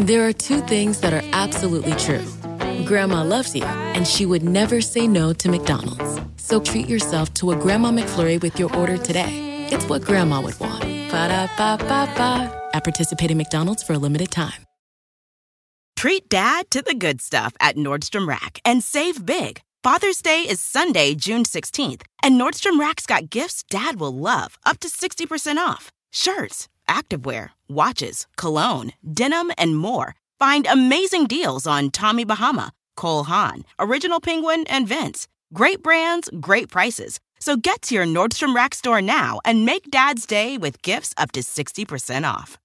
There are two things that are absolutely true. Grandma loves you, and she would never say no to McDonald's. So treat yourself to a Grandma McFlurry with your order today. It's what Grandma would want. Ba da ba ba ba. At participating McDonald's for a limited time. Treat dad to the good stuff at Nordstrom Rack and save big. Father's Day is Sunday, June 16th, and Nordstrom Rack's got gifts dad will love, up to 60% off. Shirts, activewear, watches, cologne, denim, and more. Find amazing deals on Tommy Bahama, Cole Haan, Original Penguin, and Vince. Great brands, great prices. So get to your Nordstrom Rack store now and make Dad's Day with gifts up to 60% off.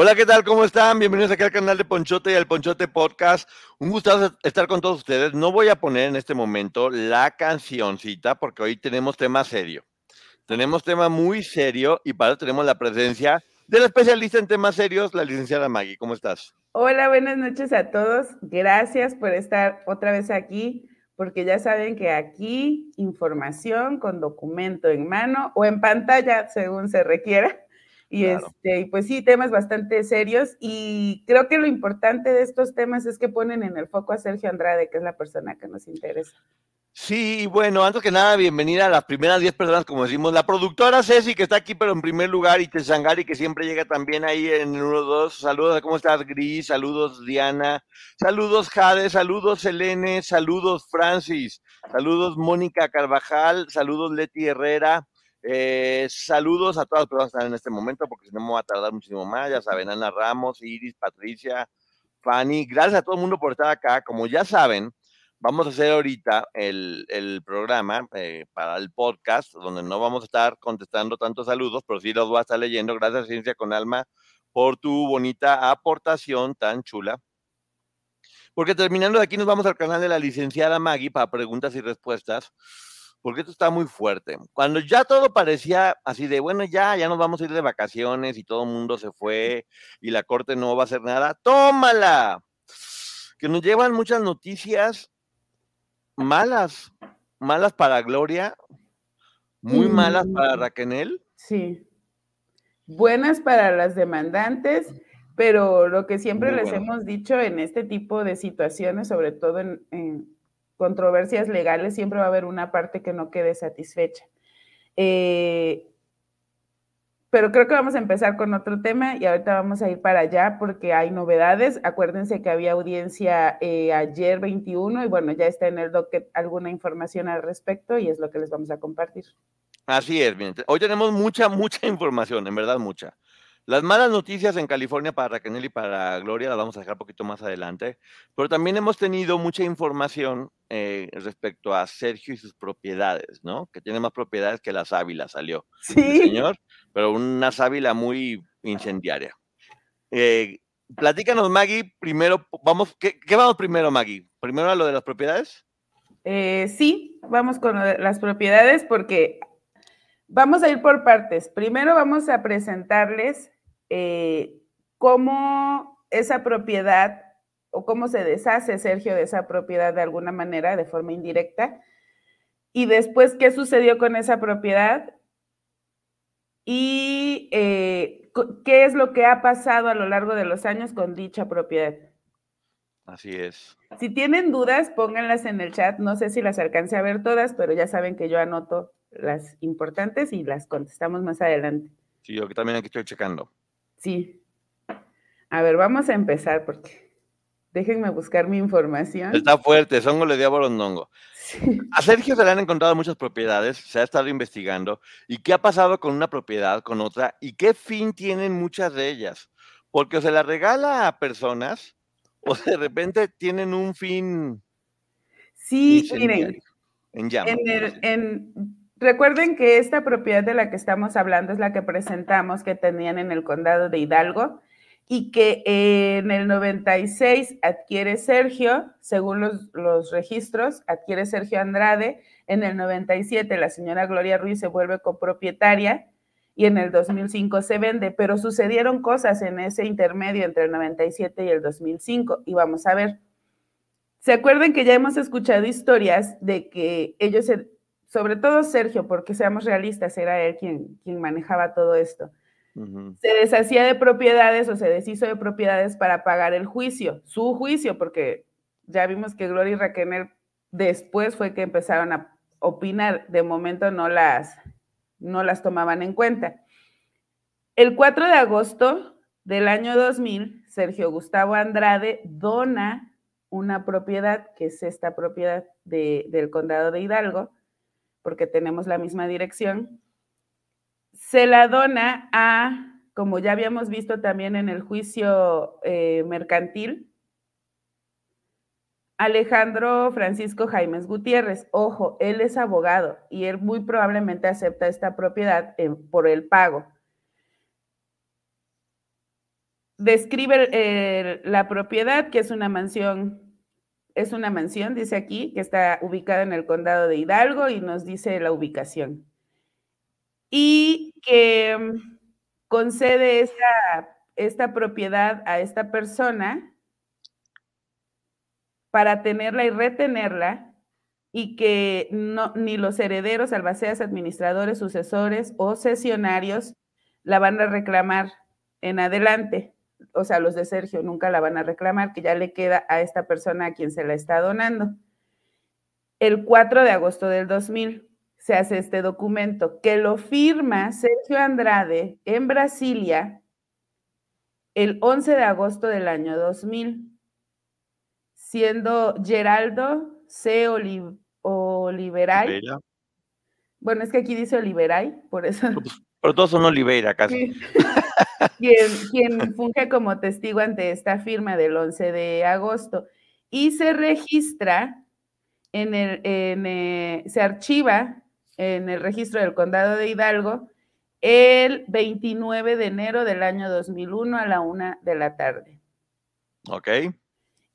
Hola, ¿qué tal? ¿Cómo están? Bienvenidos aquí al canal de Ponchote y al Ponchote Podcast. Un gusto estar con todos ustedes. No voy a poner en este momento la cancioncita porque hoy tenemos tema serio. Tenemos tema muy serio y para eso tenemos la presencia de la especialista en temas serios, la licenciada Maggie. ¿Cómo estás? Hola, buenas noches a todos. Gracias por estar otra vez aquí, porque ya saben que aquí información con documento en mano o en pantalla, según se requiera. Y este, pues sí, temas bastante serios. Y creo que lo importante de estos temas es que ponen en el foco a Sergio Andrade, que es la persona que nos interesa. Sí, bueno, antes que nada, bienvenida a las primeras 10 personas, como decimos. La productora Ceci, que está aquí, pero en primer lugar, y Tesangari, que siempre llega también ahí en el 1-2. Saludos, ¿cómo estás, Gris? Saludos, Diana. Saludos, Jade. Saludos, Selene. Saludos, Francis. Saludos, Mónica Carvajal. Saludos, Leti Herrera. Eh, saludos a todas las personas que están en este momento, porque si no me va a tardar muchísimo más. Ya saben, Ana Ramos, Iris, Patricia, Fanny. Gracias a todo el mundo por estar acá. Como ya saben, vamos a hacer ahorita el, programa eh, para el podcast, donde no vamos a estar contestando tantos saludos, pero sí los voy a estar leyendo. Gracias, Ciencia con Alma, por tu bonita aportación tan chula. Porque terminando de aquí nos vamos al canal de la licenciada Maggie para preguntas y respuestas, porque esto está muy fuerte. Cuando ya todo parecía así de, bueno, ya, ya nos vamos a ir de vacaciones y todo el mundo se fue y la corte no va a hacer nada, tómala. Que nos llevan muchas noticias malas, malas para Gloria, muy malas para mm. Raquel. Sí. Buenas para las demandantes, pero lo que siempre les hemos dicho en este tipo de situaciones, sobre todo en, controversias legales, siempre va a haber una parte que no quede satisfecha. Eh, pero creo que vamos a empezar con otro tema y ahorita vamos a ir para allá porque hay novedades. Acuérdense que había audiencia eh, ayer 21 y bueno, ya está en el docket alguna información al respecto y es lo que les vamos a compartir. Así es, bien. Hoy tenemos mucha, mucha información, en verdad mucha. Las malas noticias en California para Raquel y para Gloria las vamos a dejar un poquito más adelante, pero también hemos tenido mucha información eh, respecto a Sergio y sus propiedades, ¿no? Que tiene más propiedades que la sábila, salió. Sí. señor, pero una sábila muy incendiaria. Eh, platícanos, Maggie, primero, vamos, ¿qué, vamos primero, Maggie? ¿Primero a lo de las propiedades? Eh, sí, vamos con las propiedades porque vamos a ir por partes. Primero vamos a presentarles eh, cómo esa propiedad o cómo se deshace Sergio de esa propiedad de alguna manera, de forma indirecta, y después qué sucedió con esa propiedad y eh, qué es lo que ha pasado a lo largo de los años con dicha propiedad. Así es. Si tienen dudas, pónganlas en el chat. No sé si las alcance a ver todas, pero ya saben que yo anoto las importantes y las contestamos más adelante. Sí, yo también aquí estoy checando. Sí. A ver, vamos a empezar porque déjenme buscar mi información. Está fuerte, son le dio borondongo. Sí. A Sergio se le han encontrado muchas propiedades, se ha estado investigando. ¿Y qué ha pasado con una propiedad, con otra? ¿Y qué fin tienen muchas de ellas? Porque o se la regala a personas o de repente tienen un fin. Sí, miren. En, en, Recuerden que esta propiedad de la que estamos hablando es la que presentamos que tenían en el condado de Hidalgo y que en el 96 adquiere Sergio, según los, registros, adquiere Sergio Andrade. En el 97 la señora Gloria Ruiz se vuelve copropietaria y en el 2005 se vende, pero sucedieron cosas en ese intermedio entre el 97 y el 2005 y vamos a ver. ¿Se acuerdan que ya hemos escuchado historias de que ellos se sobre todo Sergio, porque seamos realistas, era él quien, quien manejaba todo esto. se deshacía de propiedades o se deshizo de propiedades para pagar el juicio, su juicio, porque ya vimos que Gloria y Raquel después fue que empezaron a opinar, de momento no las, no las tomaban en cuenta. El 4 de agosto del año 2000, Sergio Gustavo Andrade dona una propiedad, que es esta propiedad del condado de Hidalgo, porque tenemos la misma dirección, se la dona a, como ya habíamos visto también en el juicio eh, mercantil, Alejandro Francisco Jaimes Gutiérrez. Ojo, él es abogado y él muy probablemente acepta esta propiedad por el pago. Describe la propiedad, que es una mansión, es una mansión, dice aquí, que está ubicada en el condado de Hidalgo y nos dice la ubicación y que mm, concede esta, esta propiedad a esta persona para tenerla y retenerla y que no, ni los herederos, albaceas, administradores, sucesores o sesionarios la van a reclamar en adelante. O sea, los de Sergio nunca la van a reclamar, que ya le queda a esta persona a quien se la está donando. El 4 de agosto del 2000 se hace este documento, que lo firma Sergio Andrade en Brasilia el 11 de agosto del año 2000, siendo Geraldo C. Oliveray. Bueno, es que aquí dice Oliveray, por eso. Pero todos son Oliveira casi. quien, quien funge como testigo ante esta firma del 11 de agosto. Y se registra en el, en, eh, se archiva en el registro del condado de Hidalgo el 29 de enero del año 2001 a la una de la tarde. Ok.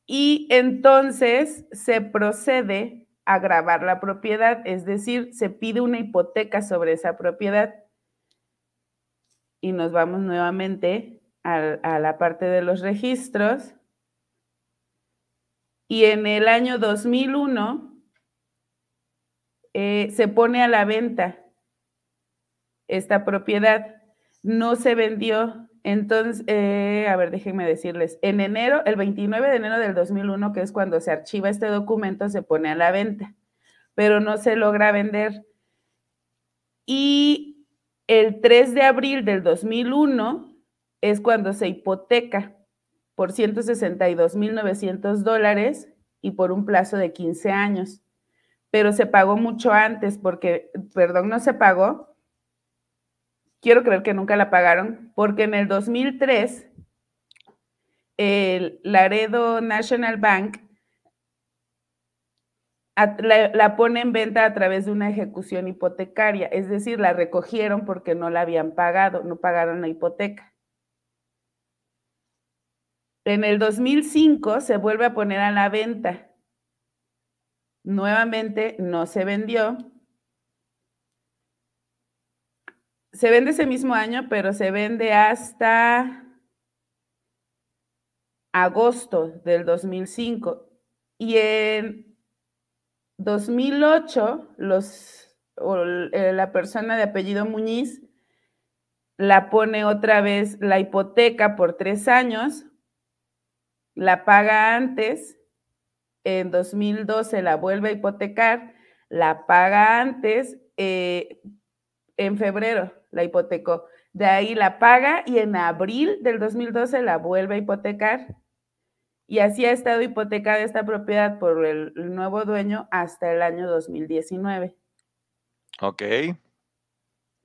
Y entonces se procede a grabar la propiedad, es decir, se pide una hipoteca sobre esa propiedad. Y nos vamos nuevamente a, a la parte de los registros. Y en el año 2001 eh, se pone a la venta esta propiedad. No se vendió. Entonces, eh, a ver, déjenme decirles, en enero, el 29 de enero del 2001, que es cuando se archiva este documento, se pone a la venta, pero no se logra vender. Y el 3 de abril del 2001 es cuando se hipoteca por 162.900 dólares y por un plazo de 15 años pero se pagó mucho antes porque, perdón, no se pagó. Quiero creer que nunca la pagaron, porque en el 2003 el Laredo National Bank la, la, pone en venta a través de una ejecución hipotecaria, es decir, la recogieron porque no la habían pagado, no pagaron la hipoteca. En el 2005 se vuelve a poner a la venta Nuevamente no se vendió. Se vende ese mismo año, pero se vende hasta agosto del 2005. Y en 2008, los, eh, la persona de apellido Muñiz la pone otra vez la hipoteca por tres años, la paga antes en 2012 la vuelve a hipotecar, la paga antes, eh, en febrero la hipotecó. De ahí la paga y en abril del 2012 la vuelve a hipotecar. Y así ha estado hipotecada esta propiedad por el, nuevo dueño hasta el año 2019. Ok.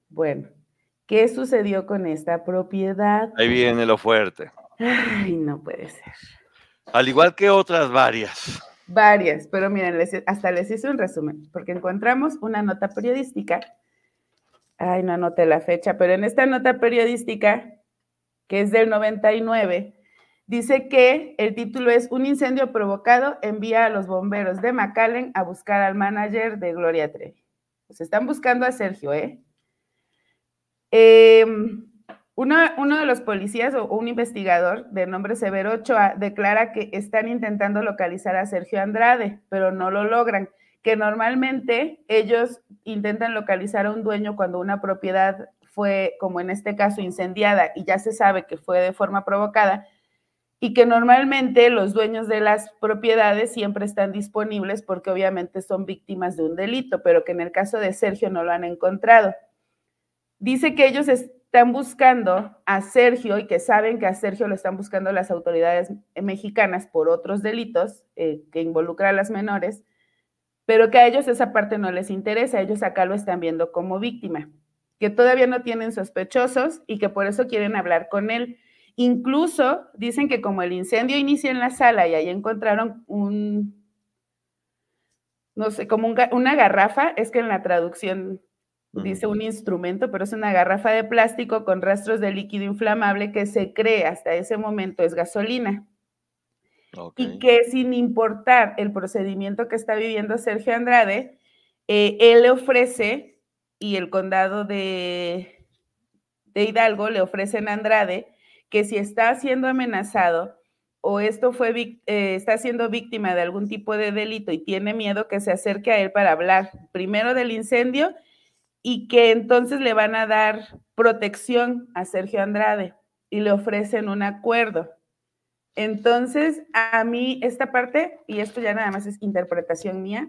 Bueno, ¿qué sucedió con esta propiedad? Ahí viene lo fuerte. Ay, no puede ser. Al igual que otras varias. Varias, pero miren, hasta les hice un resumen, porque encontramos una nota periodística. Ay, no anoté la fecha, pero en esta nota periodística, que es del 99, dice que el título es Un incendio provocado envía a los bomberos de McAllen a buscar al manager de Gloria Trevi. Pues están buscando a Sergio, ¿eh? eh uno de los policías o un investigador de nombre Severo Ochoa declara que están intentando localizar a Sergio Andrade, pero no lo logran, que normalmente ellos intentan localizar a un dueño cuando una propiedad fue, como en este caso, incendiada y ya se sabe que fue de forma provocada, y que normalmente los dueños de las propiedades siempre están disponibles porque obviamente son víctimas de un delito, pero que en el caso de Sergio no lo han encontrado. Dice que ellos están buscando a Sergio y que saben que a Sergio lo están buscando las autoridades mexicanas por otros delitos eh, que involucran a las menores, pero que a ellos esa parte no les interesa, ellos acá lo están viendo como víctima, que todavía no tienen sospechosos y que por eso quieren hablar con él Incluso dicen que como el incendio inició en la sala y ahí encontraron un, no sé, como una garrafa, es que en la traducción dice un instrumento, pero es una garrafa de plástico con rastros de líquido inflamable que se cree hasta ese momento es gasolina. Y que sin importar el procedimiento que está viviendo Sergio Andrade, eh, él le ofrece, y el condado de, de Hidalgo le ofrecen a Andrade, que si está siendo amenazado o esto fue, eh, está siendo víctima de algún tipo de delito y tiene miedo que se acerque a él para hablar primero del incendio y que entonces le van a dar protección a Sergio Andrade y le ofrecen un acuerdo. Entonces, a mí esta parte, y esto ya nada más es interpretación mía,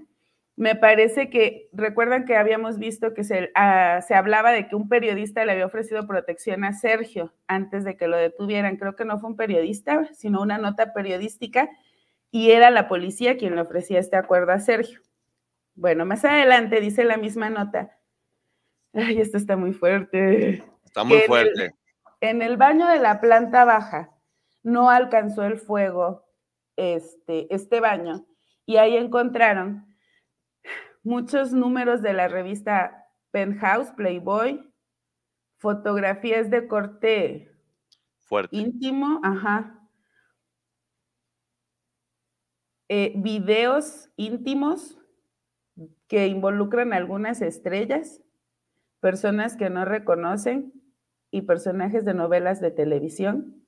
me parece que, recuerdan que habíamos visto que se, ah, se, hablaba de que un periodista le había ofrecido protección a Sergio antes de que lo detuvieran. Creo que no fue un periodista, sino una nota periodística, y era la policía quien le ofrecía este acuerdo a Sergio. Bueno, más adelante dice la misma nota. Ay, esto está muy fuerte. Está muy fuerte. En el, baño de la planta baja no alcanzó el fuego este, este baño y ahí encontraron muchos números de la revista Penthouse, Playboy, fotografías de corte Fuerte. íntimo, ajá. Eh, videos íntimos que involucran algunas estrellas, personas que no reconocen y personajes de novelas de televisión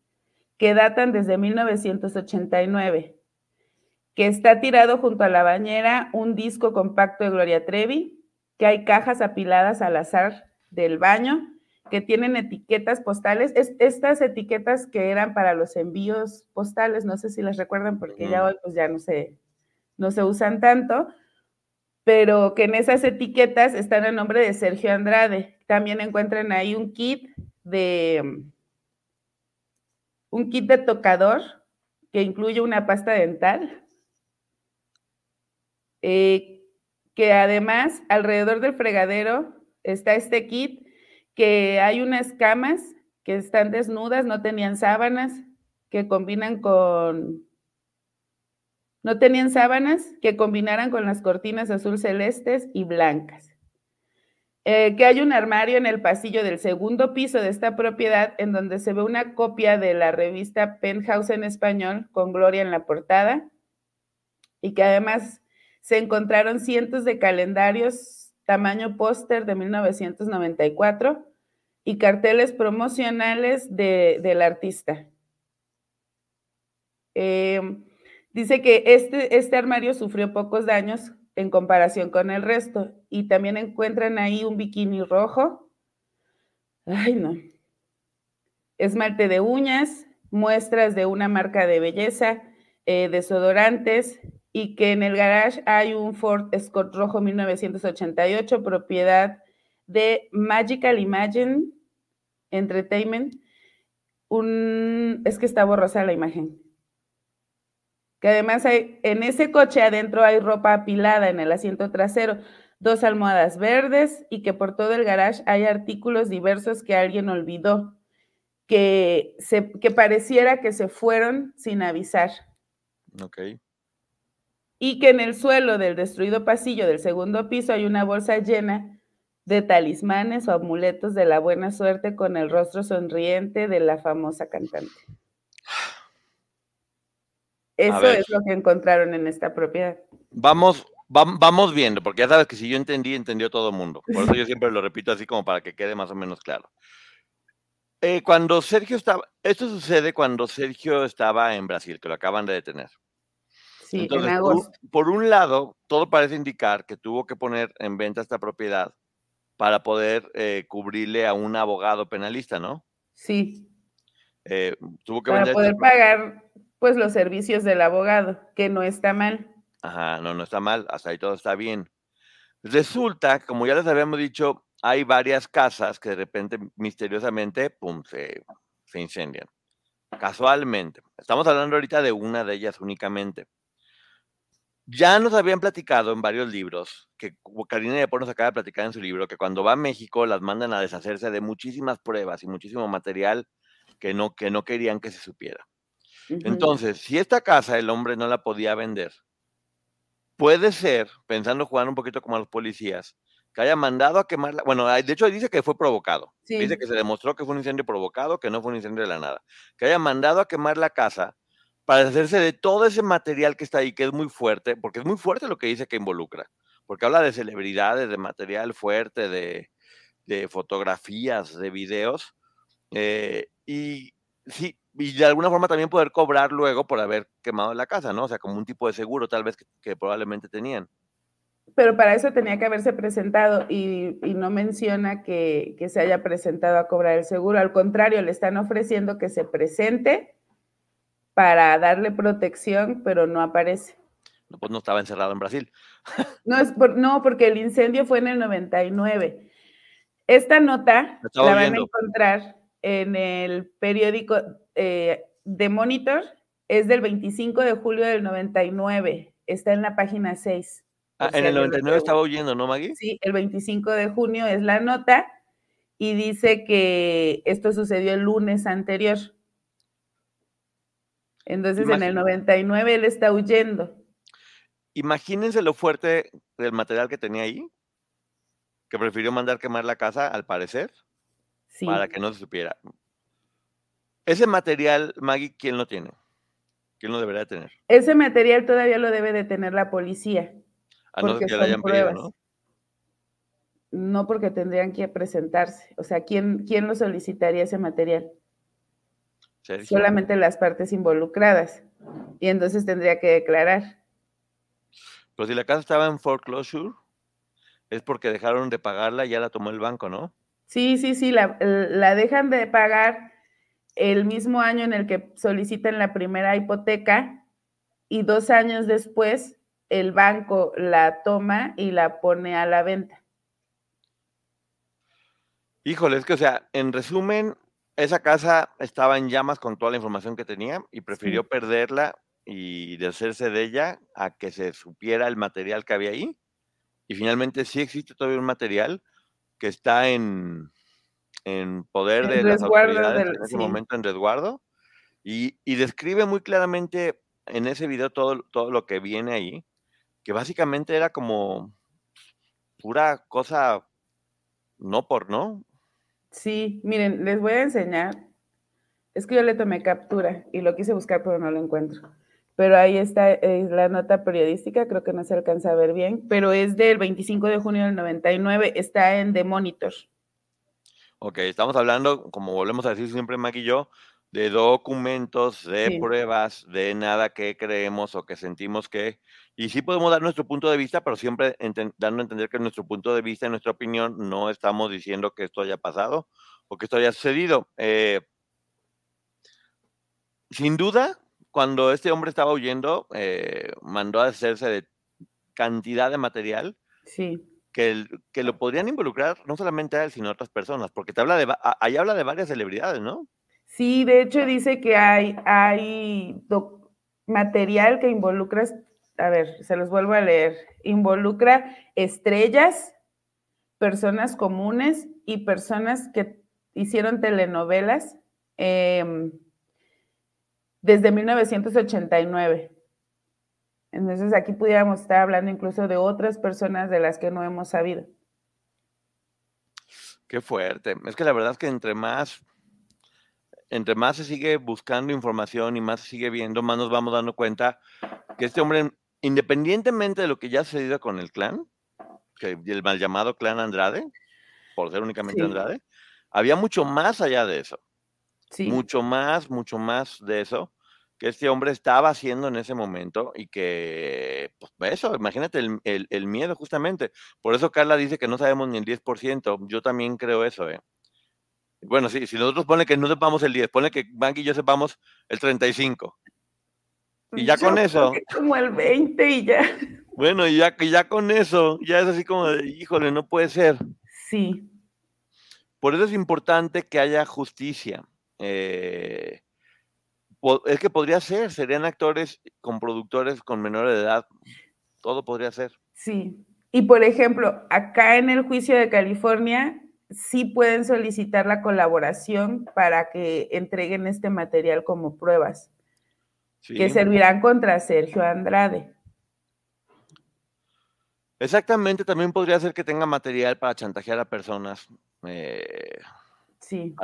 que datan desde 1989 que está tirado junto a la bañera un disco compacto de Gloria Trevi, que hay cajas apiladas al azar del baño, que tienen etiquetas postales. estas etiquetas que eran para los envíos postales, no sé si las recuerdan porque ya hoy pues ya no se, no se usan tanto, pero que en esas etiquetas están el nombre de Sergio Andrade. También encuentran ahí un kit de un kit de tocador que incluye una pasta dental, eh, que además alrededor del fregadero está este kit, que hay unas camas que están desnudas, no tenían sábanas, que combinan con... No tenían sábanas que combinaran con las cortinas azul celestes y blancas. Eh, que hay un armario en el pasillo del segundo piso de esta propiedad en donde se ve una copia de la revista Penthouse en español con Gloria en la portada y que además se encontraron cientos de calendarios tamaño póster de 1994 y carteles promocionales del artista. Em, dice que este, este armario sufrió pocos daños en comparación con el resto y también encuentran ahí un bikini rojo. Ay, no. Esmalte de uñas, muestras de una marca de belleza, eh, desodorantes, y que en el garage hay un Ford Escort rojo 1988, propiedad de Magical Imagine Entertainment. Un, es que está borrosa la imagen. Que además hay, en ese coche adentro hay ropa apilada en el asiento trasero, dos almohadas verdes y que por todo el garage hay artículos diversos que alguien olvidó, que, se, que pareciera que se fueron sin avisar. Ok y que en el suelo del destruido pasillo del segundo piso hay una bolsa llena de talismanes o amuletos de la buena suerte con el rostro sonriente de la famosa cantante. Eso es lo que encontraron en esta propiedad. Vamos, vamos viendo, porque ya sabes que si yo entendí, entendió todo el mundo. Por eso yo siempre lo repito así como para que quede más o menos claro. Eh, cuando Sergio estaba, esto sucede cuando Sergio estaba en Brasil, que lo acaban de detener. Sí, en agosto. Por, un lado, todo parece indicar que tuvo que poner en venta esta propiedad para poder eh, cubrirle a un abogado penalista, ¿no? Sí. Eh, tuvo que para poder pagar pues los servicios del abogado, que no está mal. Ajá, no, no está mal, hasta ahí todo está bien. Resulta, como ya les habíamos dicho, hay varias casas que de repente, misteriosamente, pum, se, se incendian. Casualmente. Estamos hablando ahorita de una de ellas únicamente. Ya nos habían platicado en varios libros, que Karina de nos acaba de platicar en su libro, que cuando va a México las mandan a deshacerse de muchísimas pruebas y muchísimo material que no, que no querían que se supiera. Entonces, si esta casa el hombre no la podía vender, puede ser, pensando jugar un poquito como a los policías, que haya mandado a quemarla. Bueno, de hecho dice que fue provocado. Dice que se demostró que fue un incendio provocado, que no fue un incendio de la nada. Que haya mandado a quemar la casa para deshacerse de todo ese material que está ahí, que es muy fuerte, porque es muy fuerte lo que dice que involucra. Porque habla de celebridades, de material fuerte, de, fotografías, de videos. Eh, y sí, y de alguna forma también poder cobrar luego por haber quemado la casa, ¿no? O sea, como un tipo de seguro tal vez que, probablemente tenían. Pero para eso tenía que haberse presentado y, no menciona que, se haya presentado a cobrar el seguro. Al contrario, le están ofreciendo que se presente para darle protección, pero no aparece. No, pues no estaba encerrado en Brasil. no, es no, porque el incendio fue en el 99. Esta nota la van a encontrar en el periódico eh, de Monitor, es del 25 de julio del 99, está en la página 6. Ah, en el 99 estaba oyendo, ¿no, Maggie? Sí, el 25 de junio es la nota y dice que esto sucedió el lunes anterior. Entonces, en el 99 él está huyendo. Imagínense lo fuerte del material que tenía ahí, que prefirió mandar quemar la casa, al parecer para que no se supiera. Ese material, Maggie, ¿quién lo tiene? ¿Quién lo debería tener? Ese material todavía lo debe de tener la policía. A no que lo hayan pedido, ¿no? No porque tendrían que presentarse. O sea, ¿quién, quién lo solicitaría ese material? Solamente las partes involucradas. Y entonces tendría que declarar. Pero si la casa estaba en foreclosure, es porque dejaron de pagarla y ya la tomó el banco, ¿no? Sí, sí, sí, la, dejan de pagar el mismo año en el que solicitan la primera hipoteca y dos años después el banco la toma y la pone a la venta. Híjole, es que, o sea, en resumen, esa casa estaba en llamas con toda la información que tenía y prefirió perderla y deshacerse de ella a que se supiera el material que había ahí. Y finalmente sí existe todavía un material, que está en, en poder de las autoridades en ese momento en resguardo y, describe muy claramente en ese video todo, todo lo que viene ahí, que básicamente era como pura cosa no por no. Sí, miren, les voy a enseñar. Es que yo le tomé captura y lo quise buscar, pero no lo encuentro pero ahí está la nota periodística, creo que no se alcanza a ver bien, pero es del 25 de junio del 99, está en The Monitor. Ok, estamos hablando, como volvemos a decir siempre Mac y yo, de documentos, de pruebas, de nada que creemos o que sentimos que, y sí podemos dar nuestro punto de vista, pero siempre dando a entender que nuestro punto de vista, nuestra opinión, no estamos diciendo que esto haya pasado o que esto haya sucedido. Eh, sin duda, cuando este hombre estaba huyendo, eh, mandó a hacerse de cantidad de material sí. que, que lo podrían involucrar no solamente a él, sino a otras personas, porque te habla de, ahí habla de varias celebridades, ¿no? Sí, de hecho dice que hay, hay material que involucra, a ver, se los vuelvo a leer, involucra estrellas, personas comunes y personas que hicieron telenovelas. Eh, desde 1989. Entonces aquí pudiéramos estar hablando incluso de otras personas de las que no hemos sabido. Qué fuerte. Es que la verdad es que entre más, entre más se sigue buscando información y más se sigue viendo, más nos vamos dando cuenta que este hombre, independientemente de lo que ya ha sucedido con el clan, que el mal llamado clan Andrade, por ser únicamente Andrade, había mucho más allá de eso. Mucho más, mucho más de eso que este hombre estaba haciendo en ese momento y que, pues eso, imagínate el, miedo justamente. Por eso Carla dice que no sabemos ni el 10%. Yo también creo eso, ¿eh? Bueno, sí, si nosotros pone que no sepamos el 10, pone que Bank y yo sepamos el 35. Y ya con eso. Como el 20 y ya. Bueno, y ya, ya con eso, ya es así como de, híjole, no puede ser. Sí. Por eso es importante que haya justicia. Eh, es que podría ser, serían actores con productores con menor edad, todo podría ser. Sí. Y por ejemplo, acá en el juicio de California, sí pueden solicitar la colaboración para que entreguen este material como pruebas, que servirán contra Sergio Andrade. Exactamente, también podría ser que tenga material para chantajear a personas. Eh, sí.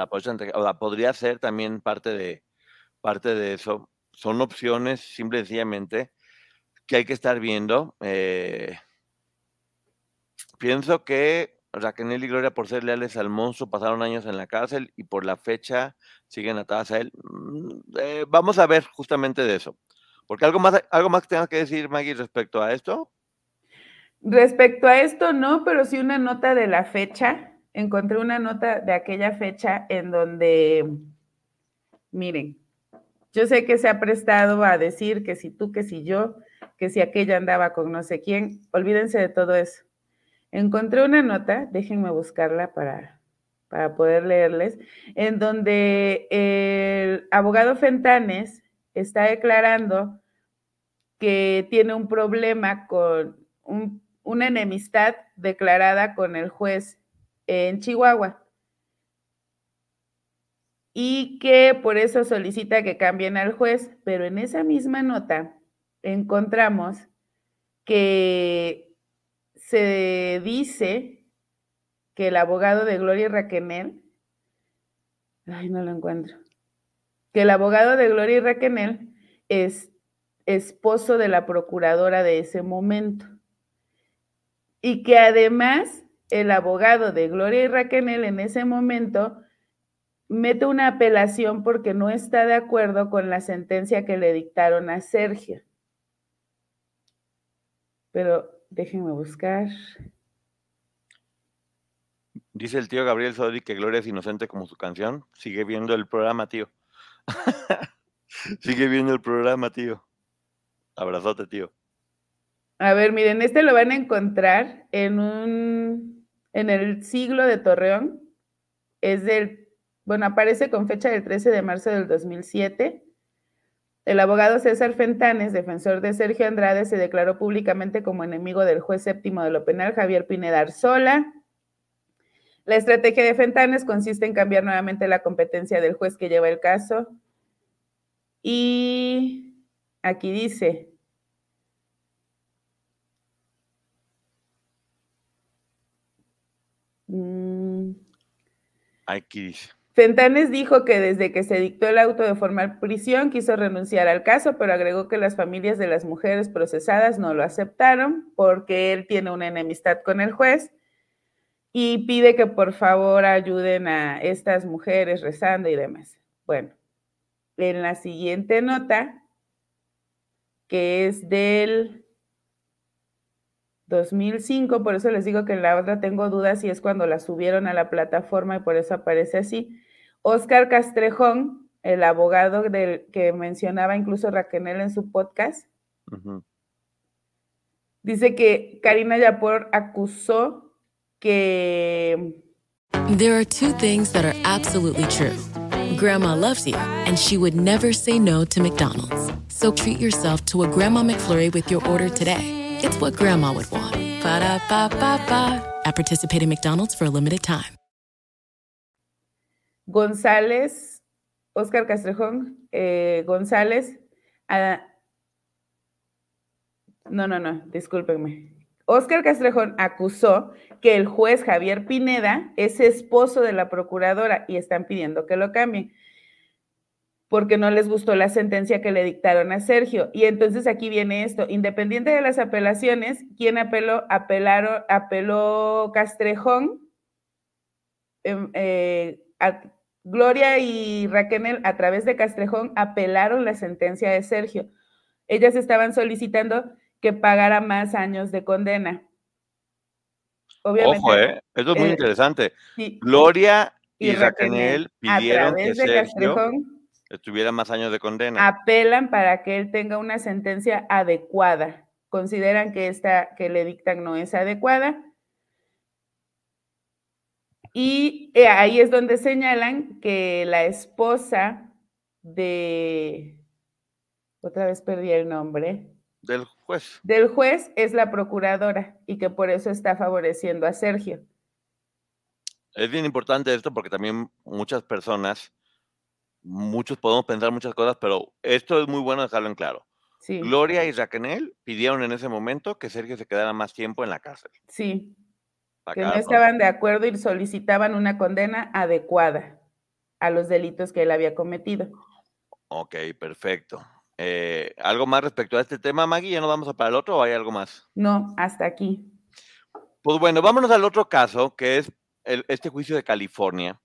o podría ser también parte de, parte de eso. Son opciones, simple y sencillamente, que hay que estar viendo. Eh, pienso que Raquel y Gloria, por ser leales al monstruo, pasaron años en la cárcel y por la fecha siguen atadas a él. Mm, eh, vamos a ver justamente de eso. Porque algo más, algo más que tengas que decir, Maggie, respecto a esto. Respecto a esto, no, pero sí una nota de la fecha. Encontré una nota de aquella fecha en donde, miren, yo sé que se ha prestado a decir que si tú, que si yo, que si aquella andaba con no sé quién, olvídense de todo eso. Encontré una nota, déjenme buscarla para, para poder leerles, en donde el abogado Fentanes está declarando que tiene un problema con una enemistad declarada con el juez en Chihuahua. Y que por eso solicita que cambien al juez, pero en esa misma nota encontramos que se dice que el abogado de Gloria Raquenel, ay, no lo encuentro, que el abogado de Gloria Raquenel es esposo de la procuradora de ese momento. Y que además el abogado de Gloria y en ese momento mete una apelación porque no está de acuerdo con la sentencia que le dictaron a Sergio. Pero Déjenme buscar. Dice el tío Gabriel Sodi que Gloria es inocente como su canción. Sigue viendo el programa, tío. Sigue viendo el programa, tío. Abrazote, tío. A ver, miren, este lo van a encontrar en un en el siglo de Torreón. Es del, bueno, aparece con fecha del 13 de marzo del 2007. El abogado César Fentanes, defensor de Sergio Andrade, se declaró públicamente como enemigo del juez séptimo de lo penal, Javier Pineda Arzola. La estrategia de Fentanes consiste en cambiar nuevamente la competencia del juez que lleva el caso. Y aquí dice, mm. Aquí dice. Fentanes dijo que desde que se dictó el auto de formal prisión quiso renunciar al caso, pero agregó que las familias de las mujeres procesadas no lo aceptaron porque él tiene una enemistad con el juez y pide que por favor ayuden a estas mujeres rezando y demás. Bueno, en la siguiente nota, que es del 2005, por eso les digo que en la otra tengo dudas si es cuando la subieron a la plataforma y por eso aparece así. Oscar Castrejón, el abogado del que mencionaba incluso Raquel en su podcast, dice que Karina Yapor acusó que. There are two things that are absolutely true. Grandma loves you, and she would never say no to McDonald's. So treat yourself to a Grandma McFlurry with your order today. It's what Grandma would want. Ba da ba ba ba. At participating McDonald's for a limited time. González, Oscar Castrejón eh, González, no, no, no, discúlpenme. Oscar Castrejón acusó que el juez Javier Pineda es esposo de la procuradora y están pidiendo que lo cambien porque no les gustó la sentencia que le dictaron a Sergio. Y entonces aquí viene esto, independiente de las apelaciones, ¿quién apeló? Apelaron, apeló Castrejón em, eh, Gloria y Raquel a través de Castrejón apelaron la sentencia de Sergio. Ellas estaban solicitando que pagara más años de condena. Obviamente, Ojo, ¿eh? Eso es muy eh, interesante. Gloria y, Raquel pidieron que Sergio estuviera más años de condena. Apelan para que él tenga una sentencia adecuada. Consideran que esta que le dictan no es adecuada. Y eh, ahí es donde señalan que la esposa de, otra vez perdí el nombre. Del juez. Del juez es la procuradora y que por eso está favoreciendo a Sergio. Es bien importante esto porque también muchas personas, muchos podemos pensar muchas cosas, pero esto es muy bueno dejarlo en claro. Gloria y Raquel pidieron en ese momento que Sergio se quedara más tiempo en la cárcel. Sí. Que no estaban de acuerdo y solicitaban una condena adecuada a los delitos que él había cometido. Ok, perfecto. Eh, ¿Algo más respecto a este tema, Maggie? ¿Ya nos vamos a para el otro o hay algo más? No, hasta aquí. Pues bueno, vámonos al otro caso, que es este juicio de California,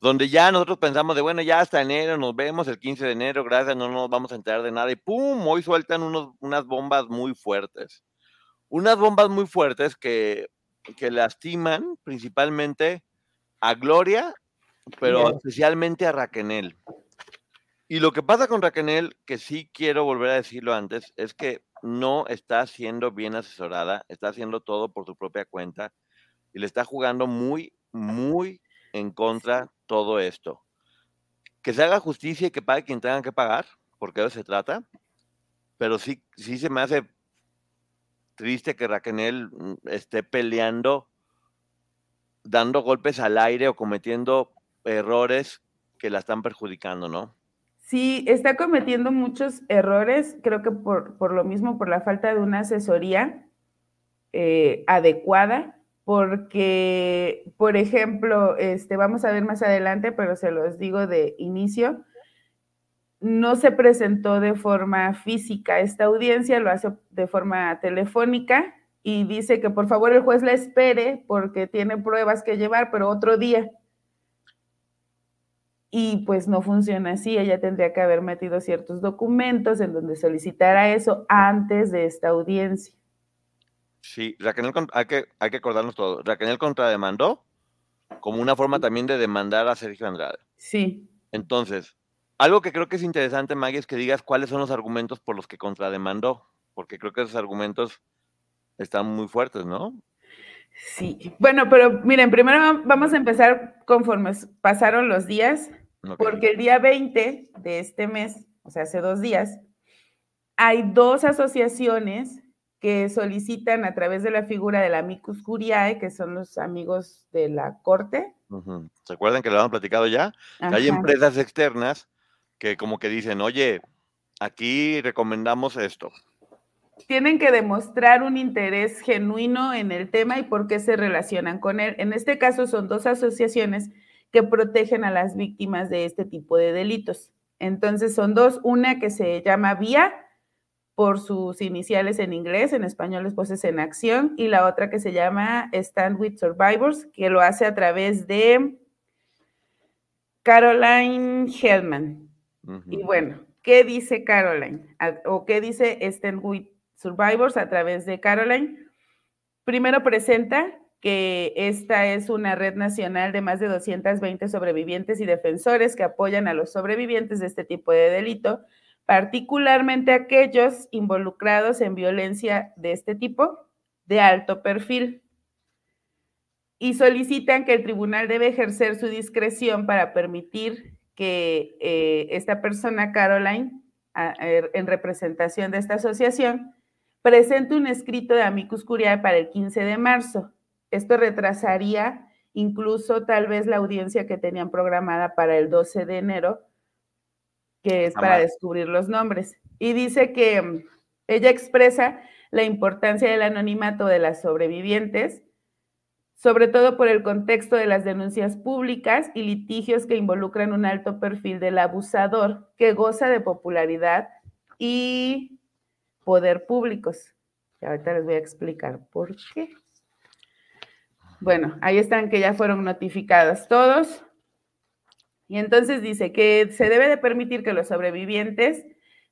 donde ya nosotros pensamos de, bueno, ya hasta enero nos vemos, el 15 de enero, gracias, no nos vamos a enterar de nada, y ¡pum! Hoy sueltan unos, unas bombas muy fuertes. Unas bombas muy fuertes que, que lastiman principalmente a Gloria, pero especialmente a Raquel. Y lo que pasa con Raquel, que sí quiero volver a decirlo antes, es que no está siendo bien asesorada, está haciendo todo por su propia cuenta y le está jugando muy, muy en contra todo esto. Que se haga justicia y que pague quien tenga que pagar, porque de eso se trata, pero sí, sí se me hace triste que Raquel mm, esté peleando, dando golpes al aire o cometiendo errores que la están perjudicando, ¿no? Sí, está cometiendo muchos errores, creo que por, por lo mismo, por la falta de una asesoría eh, adecuada, porque, por ejemplo, este, vamos a ver más adelante, pero se los digo de inicio, no se presentó de forma física esta audiencia, lo hace de forma telefónica y dice que por favor el juez la espere porque tiene pruebas que llevar, pero otro día y pues no funciona así. Ella tendría que haber metido ciertos documentos en donde solicitara eso antes de esta audiencia. Sí, Raquel, hay que, hay que acordarnos todo. Raquel contrademandó como una forma también de demandar a Sergio Andrade. Sí. Entonces, algo que creo que es interesante, Maggie, es que digas cuáles son los argumentos por los que contrademandó, porque creo que esos argumentos están muy fuertes, ¿no? Sí, bueno, pero miren, primero vamos a empezar conforme pasaron los días. Porque el día 20 de este mes, o sea, hace dos días, hay dos asociaciones que solicitan a través de la figura del amicus curiae, que son los amigos de la corte. ¿Se acuerdan que lo han platicado ya? Hay empresas externas que como que dicen, oye, aquí recomendamos esto. Tienen que demostrar un interés genuino en el tema y por qué se relacionan con él. En este caso son dos asociaciones que protegen a las víctimas de este tipo de delitos. Entonces son dos, una que se llama VIA por sus iniciales en inglés, en español es Voces en Acción, y la otra que se llama Stand with Survivors, que lo hace a través de Caroline Hellman. Y bueno, ¿qué dice Caroline? ¿O qué dice Stand with Survivors a través de Caroline? Primero presenta que esta es una red nacional de más de 220 sobrevivientes y defensores que apoyan a los sobrevivientes de este tipo de delito, particularmente aquellos involucrados en violencia de este tipo de alto perfil. Y solicitan que el tribunal debe ejercer su discreción para permitir que eh, esta persona, Caroline, er, en representación de esta asociación, presente un escrito de amicus curiae para el 15 de marzo esto retrasaría incluso tal vez la audiencia que tenían programada para el 12 de enero, que es para descubrir los nombres. Y dice que mm, ella expresa la importancia del anonimato de las sobrevivientes, sobre todo por el contexto de las denuncias públicas y litigios que involucran un alto perfil del abusador que goza de popularidad y poder públicos. Y ahorita les voy a explicar por qué. Bueno, ahí están que ya fueron notificados todos. Y entonces dice que se debe de permitir que los sobrevivientes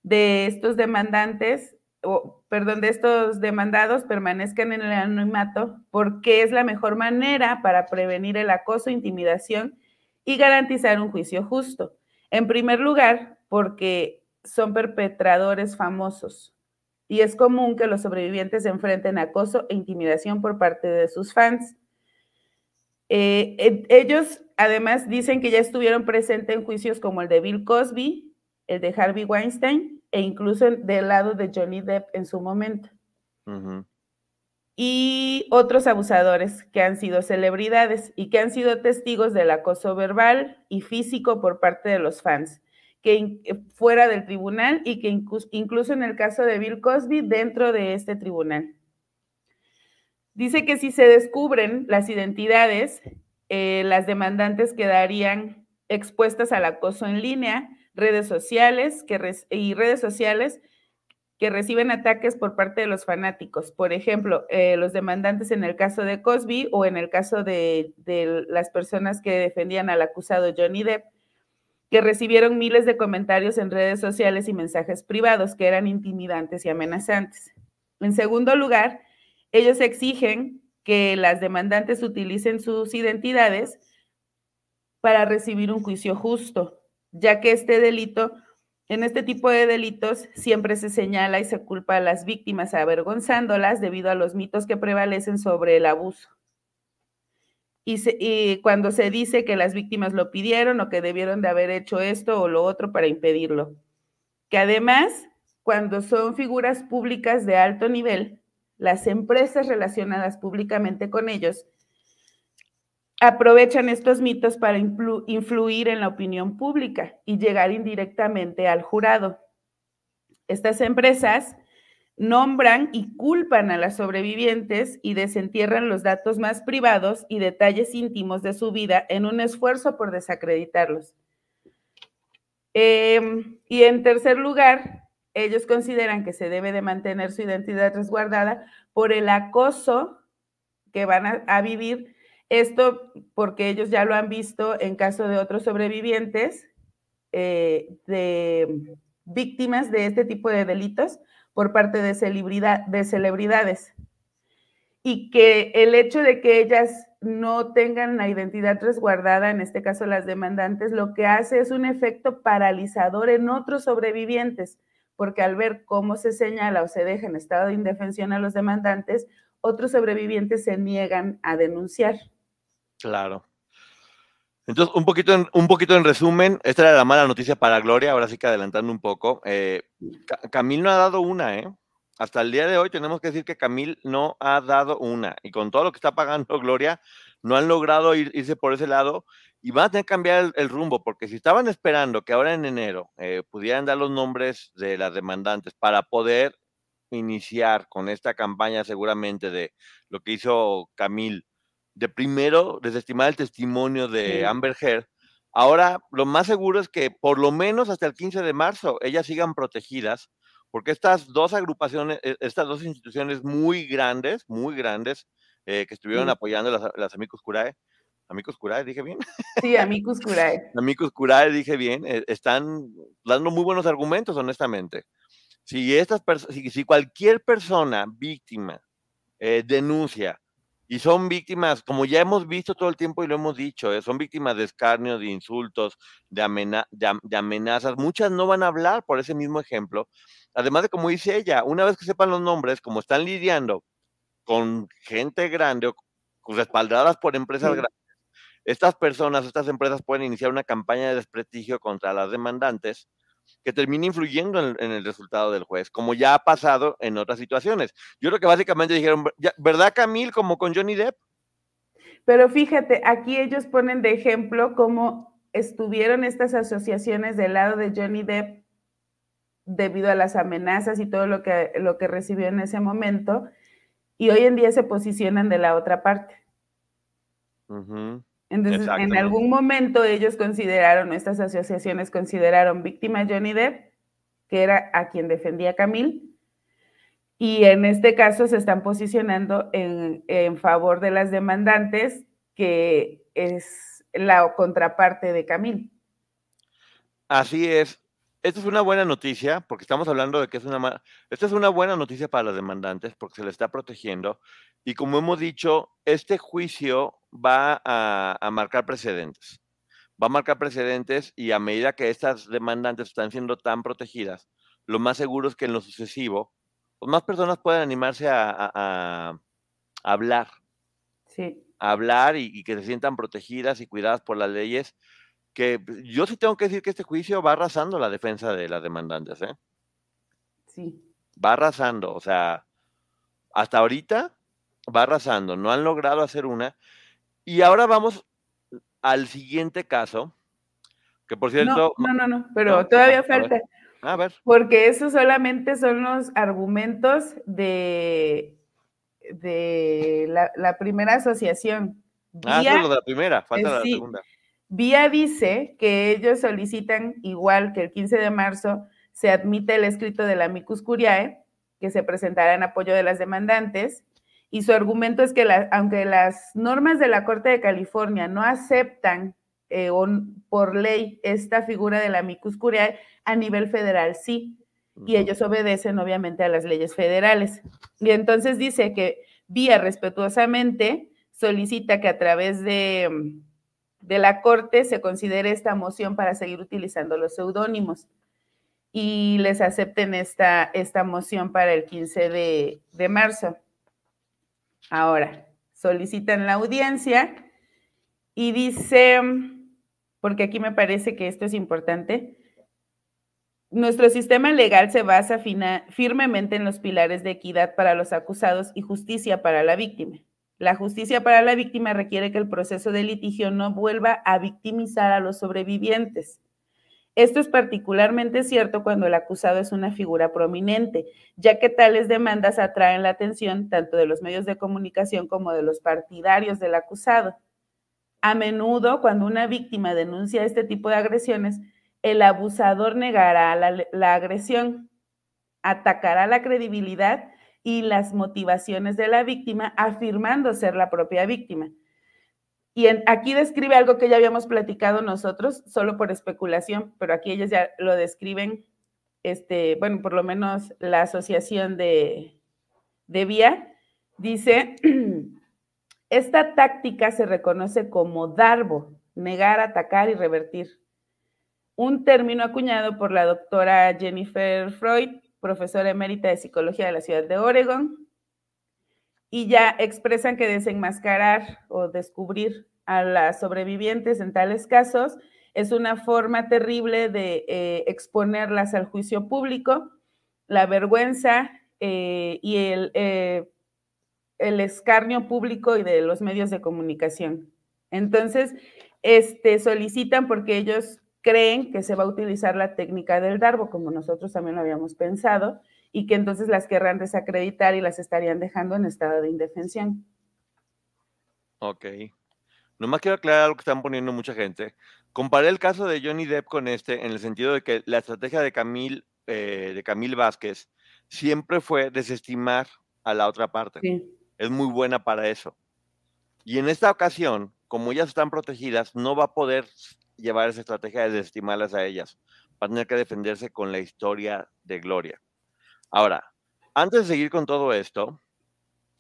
de estos demandantes, perdón, de estos demandados permanezcan en el anonimato porque es la mejor manera para prevenir el acoso, intimidación y garantizar un juicio justo. En primer lugar, porque son perpetradores famosos y es común que los sobrevivientes enfrenten acoso e intimidación por parte de sus fans. Eh, ellos además dicen que ya estuvieron presentes en juicios como el de Bill Cosby, el de Harvey Weinstein e incluso del lado de Johnny Depp en su momento. Y otros abusadores que han sido celebridades y que han sido testigos del acoso verbal y físico por parte de los fans, que fuera del tribunal y que incluso en el caso de Bill Cosby dentro de este tribunal. Dice que si se descubren las identidades, eh, las demandantes quedarían expuestas al acoso en línea, redes sociales que y redes sociales que reciben ataques por parte de los fanáticos. Por ejemplo, eh, los demandantes en el caso de Cosby o en el caso de, de las personas que defendían al acusado Johnny Depp, que recibieron miles de comentarios en redes sociales y mensajes privados que eran intimidantes y amenazantes. En segundo lugar, ellos exigen que las demandantes utilicen sus identidades para recibir un juicio justo, ya que este delito, en este tipo de delitos, siempre se señala y se culpa a las víctimas avergonzándolas debido a los mitos que prevalecen sobre el abuso. Y, cuando se dice que las víctimas lo pidieron o que debieron de haber hecho esto o lo otro para impedirlo. Que además, cuando son figuras públicas de alto nivel, las empresas relacionadas públicamente con ellos aprovechan estos mitos para influir en la opinión pública y llegar indirectamente al jurado. Estas empresas nombran y culpan a las sobrevivientes y desentierran los datos más privados y detalles íntimos de su vida en un esfuerzo por desacreditarlos. Em, y en tercer lugar, ellos consideran que se debe de mantener su identidad resguardada por el acoso que van a, vivir. Esto porque ellos ya lo han visto en caso de otros sobrevivientes eh, de víctimas de este tipo de delitos por parte de, de celebridades. Y que el hecho de que ellas no tengan la identidad resguardada, en este caso las demandantes, lo que hace es un efecto paralizador en otros sobrevivientes porque al ver cómo se señala o se deja en estado de indefensión a los demandantes, otros sobrevivientes se niegan a denunciar. Claro. Entonces, un poquito, en, un poquito en resumen, esta era la mala noticia para Gloria, ahora sí que adelantando un poco. Eh, Camil no ha dado una, ¿eh? Hasta el día de hoy tenemos que decir que Camil no ha dado una. Y con todo lo que está pagando Gloria, no han logrado irse por ese lado y van a tener que cambiar el, rumbo, porque si estaban esperando que ahora en enero eh, pudieran dar los nombres de las demandantes para poder iniciar con esta campaña seguramente de lo que hizo Camil, de primero desestimar el testimonio de Amber Heard, ahora lo más seguro es que por lo menos hasta el 15 de marzo ellas sigan protegidas, porque estas dos agrupaciones, e, estas dos instituciones muy grandes, muy grandes, eh, que estuvieron apoyando las, las Amicus Curae, Amicus Curae, dije bien. Sí, Amicus Curae. Amicus Curae, dije bien. Eh, están dando muy buenos argumentos, honestamente. Si, estas si, si cualquier persona víctima eh, denuncia y son víctimas, como ya hemos visto todo el tiempo y lo hemos dicho, eh, son víctimas de escarnio, de insultos, de, de, amenazas. Muchas no van a hablar por ese mismo ejemplo. Además de, como dice ella, una vez que sepan los nombres, como están lidiando con gente grande o respaldadas por empresas grandes, estas personas, estas empresas pueden iniciar una campaña de desprestigio contra las demandantes que termine influyendo en, el resultado del juez, como ya ha pasado en otras situaciones. Yo creo que básicamente dijeron, ¿verdad Camil? Como con Johnny Depp. Pero fíjate, aquí ellos ponen de ejemplo cómo estuvieron estas asociaciones del lado de Johnny Depp debido a las amenazas y todo lo que, lo que recibió en ese momento, y hoy en día se posicionan de la otra parte. Entonces, en algún momento ellos consideraron, estas asociaciones consideraron víctima Johnny Depp, que era a quien defendía Camil, y en este caso se están posicionando en, favor de las demandantes, que es la contraparte de Camil. Así es. Esta es una buena noticia, porque estamos hablando de que es una... Esta es una buena noticia para los demandantes, porque se le está protegiendo. Y como hemos dicho, este juicio va a, a marcar precedentes. Va a marcar precedentes y a medida que estas demandantes están siendo tan protegidas, lo más seguro es que en lo sucesivo, pues más personas puedan animarse a, hablar. Sí. A hablar y, y, que se sientan protegidas y cuidadas por las leyes que yo sí tengo que decir que este juicio va arrasando la defensa de las demandantes, ¿eh? Sí. Va arrasando, o sea, hasta ahorita va arrasando, no han logrado hacer una. Y ahora vamos al siguiente caso, que por cierto... No, no, no, pero todavía falta. A ver. Porque esos solamente son los argumentos de, de la, primera asociación. ah, eso es lo de la primera, falta la segunda. Vía dice que ellos solicitan, igual que el 15 de marzo, se admite el escrito de la amicus curiae, que se presentará en apoyo de las demandantes, y su argumento es que aunque las normas de la Corte de California no aceptan eh, por ley esta figura de la amicus curiae, a nivel federal sí, y ellos obedecen obviamente a las leyes federales. Y entonces dice que vía respetuosamente solicita que a través de de la Corte se considere esta moción para seguir utilizando los seudónimos y les acepten esta, esta moción para el 15 de, de marzo. Ahora, solicitan la audiencia y dice, porque aquí me parece que esto es importante, nuestro sistema legal se basa firmemente en los pilares de equidad para los acusados y justicia para la víctima. La justicia para la víctima requiere que el proceso de litigio no vuelva a victimizar a los sobrevivientes. Esto es particularmente cierto cuando el acusado es una figura prominente, ya que tales demandas atraen la atención tanto de los medios de comunicación como de los partidarios del acusado. A menudo, cuando una víctima denuncia este tipo de agresiones, el abusador negará la, agresión, atacará la credibilidad y las motivaciones de la víctima, afirmando ser la propia víctima. Y aquí describe algo que ya habíamos platicado nosotros, solo por especulación, pero aquí ellos ya lo describen, este, bueno, por lo menos la asociación de, de Vía, dice, esta táctica se reconoce como darbo, negar, atacar y revertir. Un término acuñado por la doctora Jennifer Freud profesora emérita de psicología de la ciudad de Oregon, y ya expresan que desenmascarar o descubrir a las sobrevivientes en tales casos es una forma terrible de eh, exponerlas al juicio público, la vergüenza eh, y el, eh, el escarnio público y de los medios de comunicación. Entonces, este, solicitan porque ellos creen que se va a utilizar la técnica del Darbo, como nosotros también lo habíamos pensado, y que entonces las querrán desacreditar y las estarían dejando en estado de indefensión. Ok. Nomás quiero aclarar algo que están poniendo mucha gente. Comparé el caso de Johnny Depp con este en el sentido de que la estrategia de Camil, eh, de Camil Vázquez siempre fue desestimar a la otra parte. Es muy buena para eso. Y en esta ocasión, como ellas están protegidas, no va a poder llevar esa estrategia de desestimarlas a ellas. Va a tener que defenderse con la historia de Gloria. Ahora, antes de seguir con todo esto,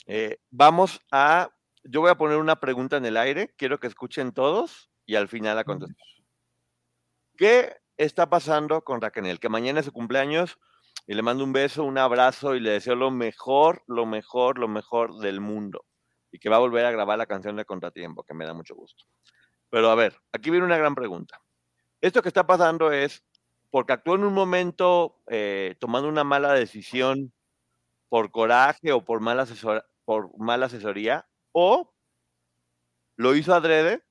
eh, vamos a, yo voy a poner una pregunta en el aire, quiero que escuchen todos y al final la contesto. ¿Qué está pasando con Raquel? Que mañana es su cumpleaños y le mando un beso, un abrazo y le deseo lo mejor, lo mejor, lo mejor del mundo. Y que va a volver a grabar la canción de Contratiempo, que me da mucho gusto. Pero a ver, aquí viene una gran pregunta. Esto que está pasando es porque actuó en un momento eh, tomando una mala decisión por coraje o por mala, por mala asesoría, o lo hizo adrede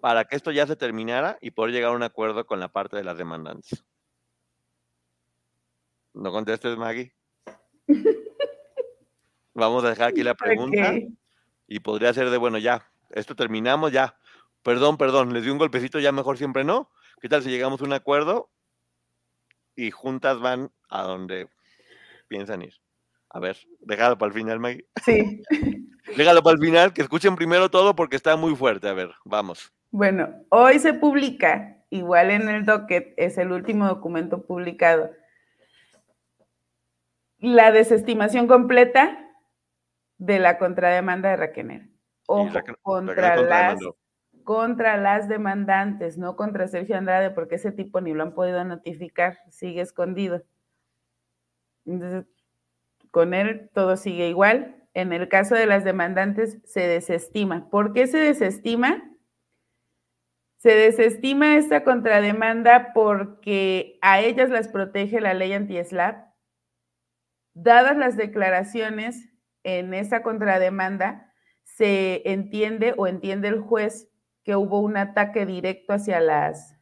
para que esto ya se terminara y poder llegar a un acuerdo con la parte de las demandantes. No contestes, Maggie. Vamos a dejar aquí la pregunta y podría ser de, bueno, ya, esto terminamos, ya, perdón, perdón, les di un golpecito, ya mejor siempre no. ¿Qué tal si llegamos a un acuerdo y juntas van a donde piensan ir? A ver, déjalo para el final, Maggie. Sí. déjalo para el final, que escuchen primero todo porque está muy fuerte. A ver, vamos. Bueno, hoy se publica igual en el docket, es el último documento publicado. La desestimación completa de la contrademanda de Raquenel. Ojo, contra, las, contra las demandantes, no contra Sergio Andrade, porque ese tipo ni lo han podido notificar, sigue escondido. Entonces, con él todo sigue igual. En el caso de las demandantes, se desestima. ¿Por qué se desestima? Se desestima esta contrademanda porque a ellas las protege la ley anti-SLAP. Dadas las declaraciones en esa contrademanda, se entiende o entiende el juez que hubo un ataque directo hacia las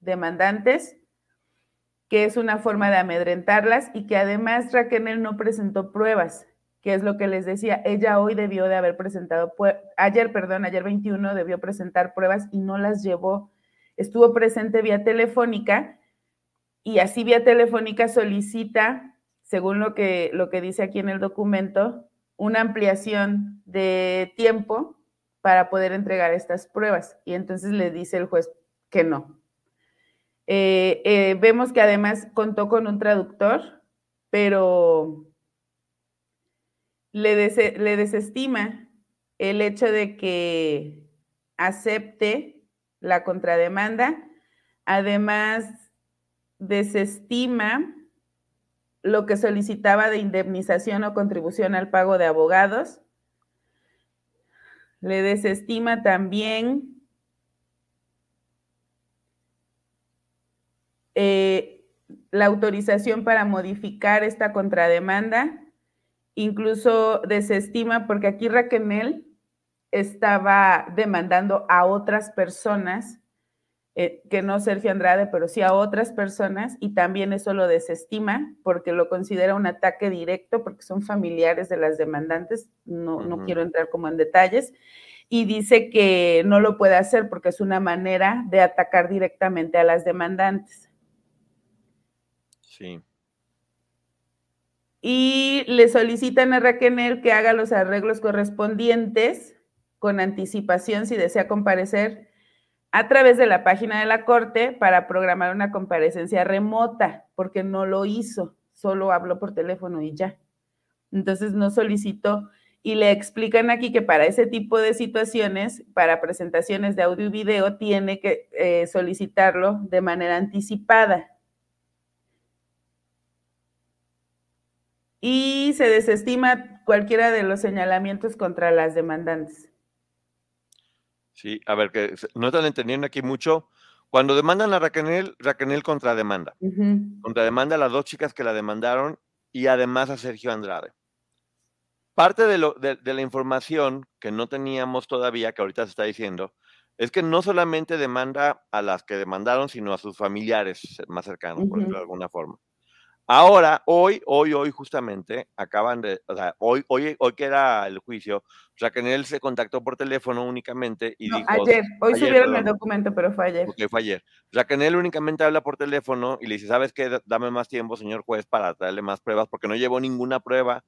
demandantes, que es una forma de amedrentarlas y que además Raquel no presentó pruebas que es lo que les decía, ella hoy debió de haber presentado, ayer, perdón, ayer 21 debió presentar pruebas y no las llevó, estuvo presente vía telefónica y así vía telefónica solicita, según lo que, lo que dice aquí en el documento, una ampliación de tiempo para poder entregar estas pruebas. Y entonces le dice el juez que no. Eh, eh, vemos que además contó con un traductor, pero le, desestima el hecho de que acepte la contrademanda, además desestima lo que solicitaba de indemnización o contribución al pago de abogados, le desestima también eh, la autorización para modificar esta contrademanda. Incluso desestima, porque aquí Raquel estaba demandando a otras personas, eh, que no Sergio Andrade, pero sí a otras personas, y también eso lo desestima porque lo considera un ataque directo, porque son familiares de las demandantes, no, no quiero entrar como en detalles, y dice que no lo puede hacer porque es una manera de atacar directamente a las demandantes. Sí y le solicitan a Raquel que haga los arreglos correspondientes con anticipación si desea comparecer a través de la página de la Corte para programar una comparecencia remota, porque no lo hizo, solo habló por teléfono y ya. Entonces no solicitó y le explican aquí que para ese tipo de situaciones, para presentaciones de audio y video, tiene que eh, solicitarlo de manera anticipada. y se desestima cualquiera de los señalamientos contra las demandantes. Sí, a ver, que no están entendiendo aquí mucho. Cuando demandan a Raquel, Raquel contrademanda. Contrademanda a las dos chicas que la demandaron y además a Sergio Andrade. Parte de, lo, de, la información que no teníamos todavía, que ahorita se está diciendo, es que no solamente demanda a las que demandaron, sino a sus familiares más cercanos, por decirlo de alguna forma. Ahora, hoy, hoy, hoy justamente, acaban de, o sea, hoy, hoy, hoy que era el juicio, él se contactó por teléfono únicamente y dijo... Ayer, hoy subieron el documento, pero fue ayer. Ok, fue ayer. él únicamente habla por teléfono y le dice, ¿sabes qué? Dame más tiempo, señor juez, para darle más pruebas, porque no llevó ninguna prueba.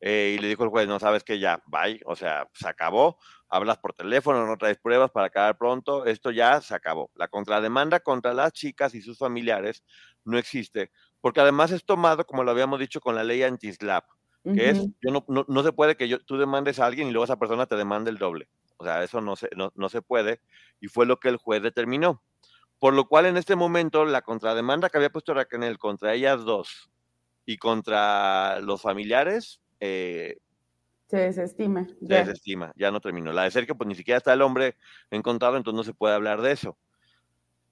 Eh, y le dijo el juez, no sabes que ya, bye, o sea, se acabó, hablas por teléfono, no traes pruebas para acabar pronto, esto ya se acabó. La contrademanda contra las chicas y sus familiares no existe porque además es tomado, como lo habíamos dicho, con la ley anti-SLAP, que es, yo no, no, se puede que yo, tú demandes a alguien y luego esa persona te demande el doble. O sea, eso no se, no, se puede y fue lo que el juez determinó. Por lo cual, en este momento, la contrademanda que había puesto Raquel contra ellas dos y contra los familiares, eh, se desestima. Se desestima, ya no terminó. La de Sergio, pues ni siquiera está el hombre encontrado, entonces no se puede hablar de eso.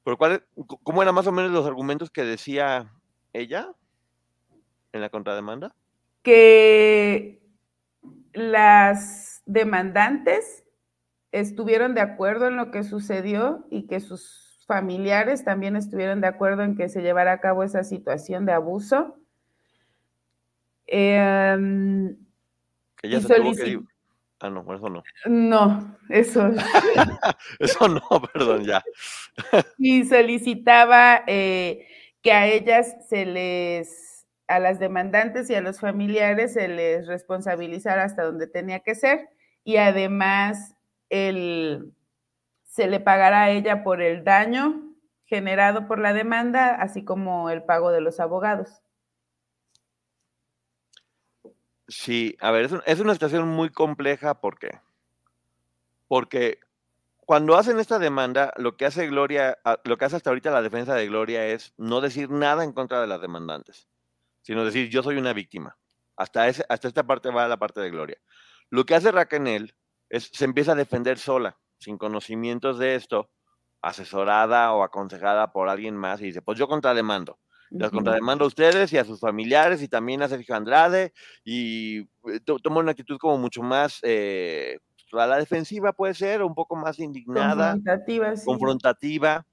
Cual, ¿cómo eran más o menos los argumentos que decía ella en la contrademanda? Que las demandantes estuvieron de acuerdo en lo que sucedió y que sus familiares también estuvieron de acuerdo en que se llevara a cabo esa situación de abuso. Que ella se tuvo que... Ah, no, eso no. No, eso. eso no, perdón, ya. y solicitaba eh, que a ellas se les, a las demandantes y a los familiares se les responsabilizara hasta donde tenía que ser y además el, se le pagará a ella por el daño generado por la demanda, así como el pago de los abogados. Sí, a ver, es, una situación muy compleja, ¿por qué? Porque cuando hacen esta demanda, lo que hace Gloria, ah, lo que hace hasta ahorita la defensa de Gloria es no decir nada en contra de las demandantes, sino decir yo soy una víctima. Hasta, ese, hasta esta parte va la parte de Gloria. Lo que hace Raquel es se empieza a defender sola, sin conocimientos de esto, asesorada o aconsejada por alguien más, y dice, pues yo contrademando. Las contrademando a ustedes y a sus familiares y también a Sergio Andrade y eh, toma una actitud como mucho más eh, a la defensiva puede ser, un poco más indignada, confrontativa, confrontativa.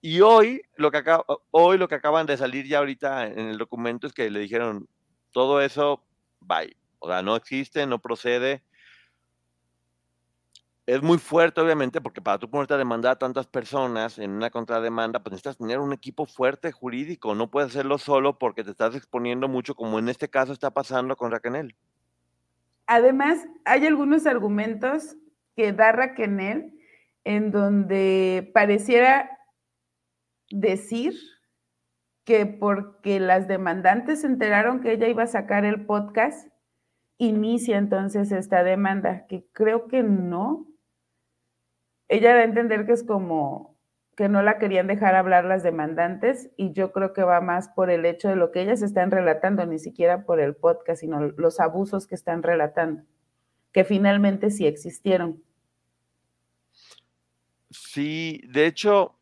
Y hoy lo, que hoy lo que acaban de salir ya ahorita en el documento es que le dijeron todo eso, bye. O sea, no existe, no procede. Es muy fuerte, obviamente, porque para tú ponerte a demandar a tantas personas en una contrademanda, pues necesitas tener un equipo fuerte jurídico. No puedes hacerlo solo porque te estás exponiendo mucho, como en este caso está pasando con Raquel. Además, hay algunos argumentos que da Raquel en donde pareciera decir que porque las demandantes se enteraron que ella iba a sacar el podcast, inicia entonces esta demanda, que creo que no. Ella da a entender que es como que no la querían dejar hablar las demandantes y yo creo que va más por el hecho de lo que ellas están relatando, ni siquiera por el podcast, sino los abusos que están relatando, que finalmente sí existieron. Sí, de hecho,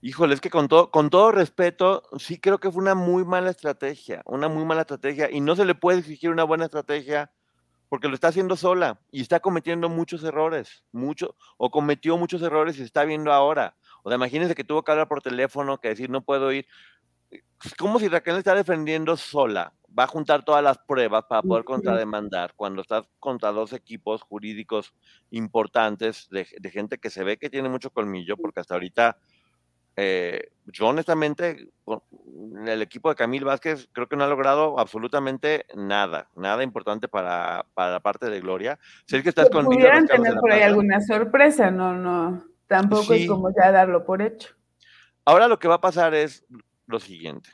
híjole, es que con todo, con todo respeto, sí creo que fue una muy mala estrategia, una muy mala estrategia, y no se le puede exigir una buena estrategia porque lo está haciendo sola y está cometiendo muchos errores, mucho, o cometió muchos errores y se está viendo ahora. O sea, imagínense que tuvo que hablar por teléfono, que decir, no puedo ir. Es como si Raquel está defendiendo sola. Va a juntar todas las pruebas para poder contrademandar cuando está contra dos equipos jurídicos importantes de, de gente que se ve que tiene mucho colmillo, porque hasta ahorita eh, yo honestamente, el equipo de Camil Vázquez creo que no ha logrado absolutamente nada, nada importante para, la parte de Gloria. Sé que estás con Pudieran tener por ahí alguna sorpresa, no, no, tampoco es como ya darlo por hecho. Ahora lo que va a pasar es lo siguiente.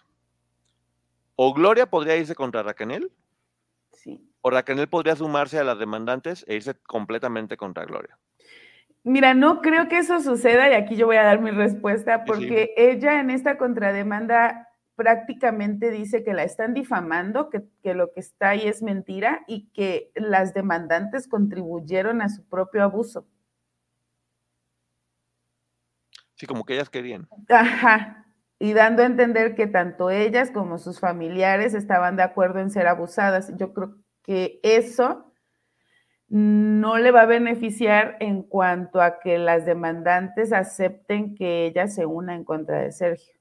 O Gloria podría irse contra Raquel, sí. o Raquel podría sumarse a las demandantes e irse completamente contra Gloria. Mira, no creo que eso suceda y aquí yo voy a dar mi respuesta porque ella en esta contrademanda prácticamente dice que la están difamando, que, lo que está ahí es mentira y que las demandantes contribuyeron a su propio abuso. Sí, como que ellas querían. Ajá. Y dando a entender que tanto ellas como sus familiares estaban de acuerdo en ser abusadas. Yo creo que eso no le va a beneficiar en cuanto a que las demandantes acepten que ella se una en contra de Sergio.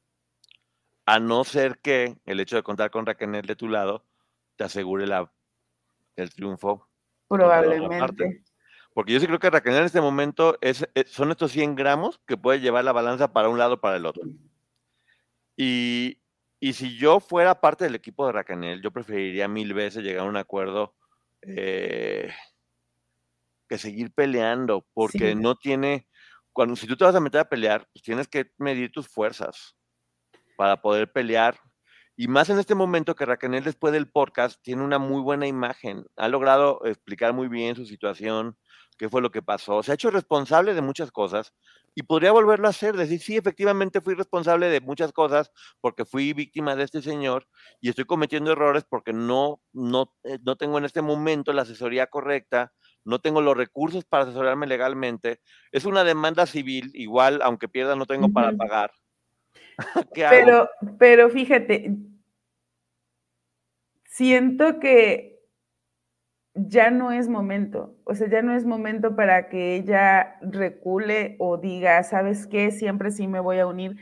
A no ser que el hecho de contar con Raquel de tu lado te asegure la, el triunfo. Probablemente. Porque yo sí creo que Raquel en este momento es, son estos 100 gramos que puede llevar la balanza para un lado o para el otro. Y, y, si yo fuera parte del equipo de Raquel, yo preferiría mil veces llegar a un acuerdo eh, que seguir peleando, porque no tiene, cuando si tú te vas a meter a pelear, pues tienes que medir tus fuerzas para poder pelear. Y más en este momento que Raquel después del podcast tiene una muy buena imagen, ha logrado explicar muy bien su situación, qué fue lo que pasó, se ha hecho responsable de muchas cosas y podría volverlo a hacer, decir, sí, efectivamente fui responsable de muchas cosas porque fui víctima de este señor y estoy cometiendo errores porque no, no, eh, no tengo en este momento la asesoría correcta, no tengo los recursos para asesorarme legalmente, es una demanda civil, igual, aunque pierda, no tengo para pagar. pero, pero fíjate, siento que ya no es momento, o sea, ya no es momento para que ella recule o diga, ¿sabes qué? Siempre sí me voy a unir,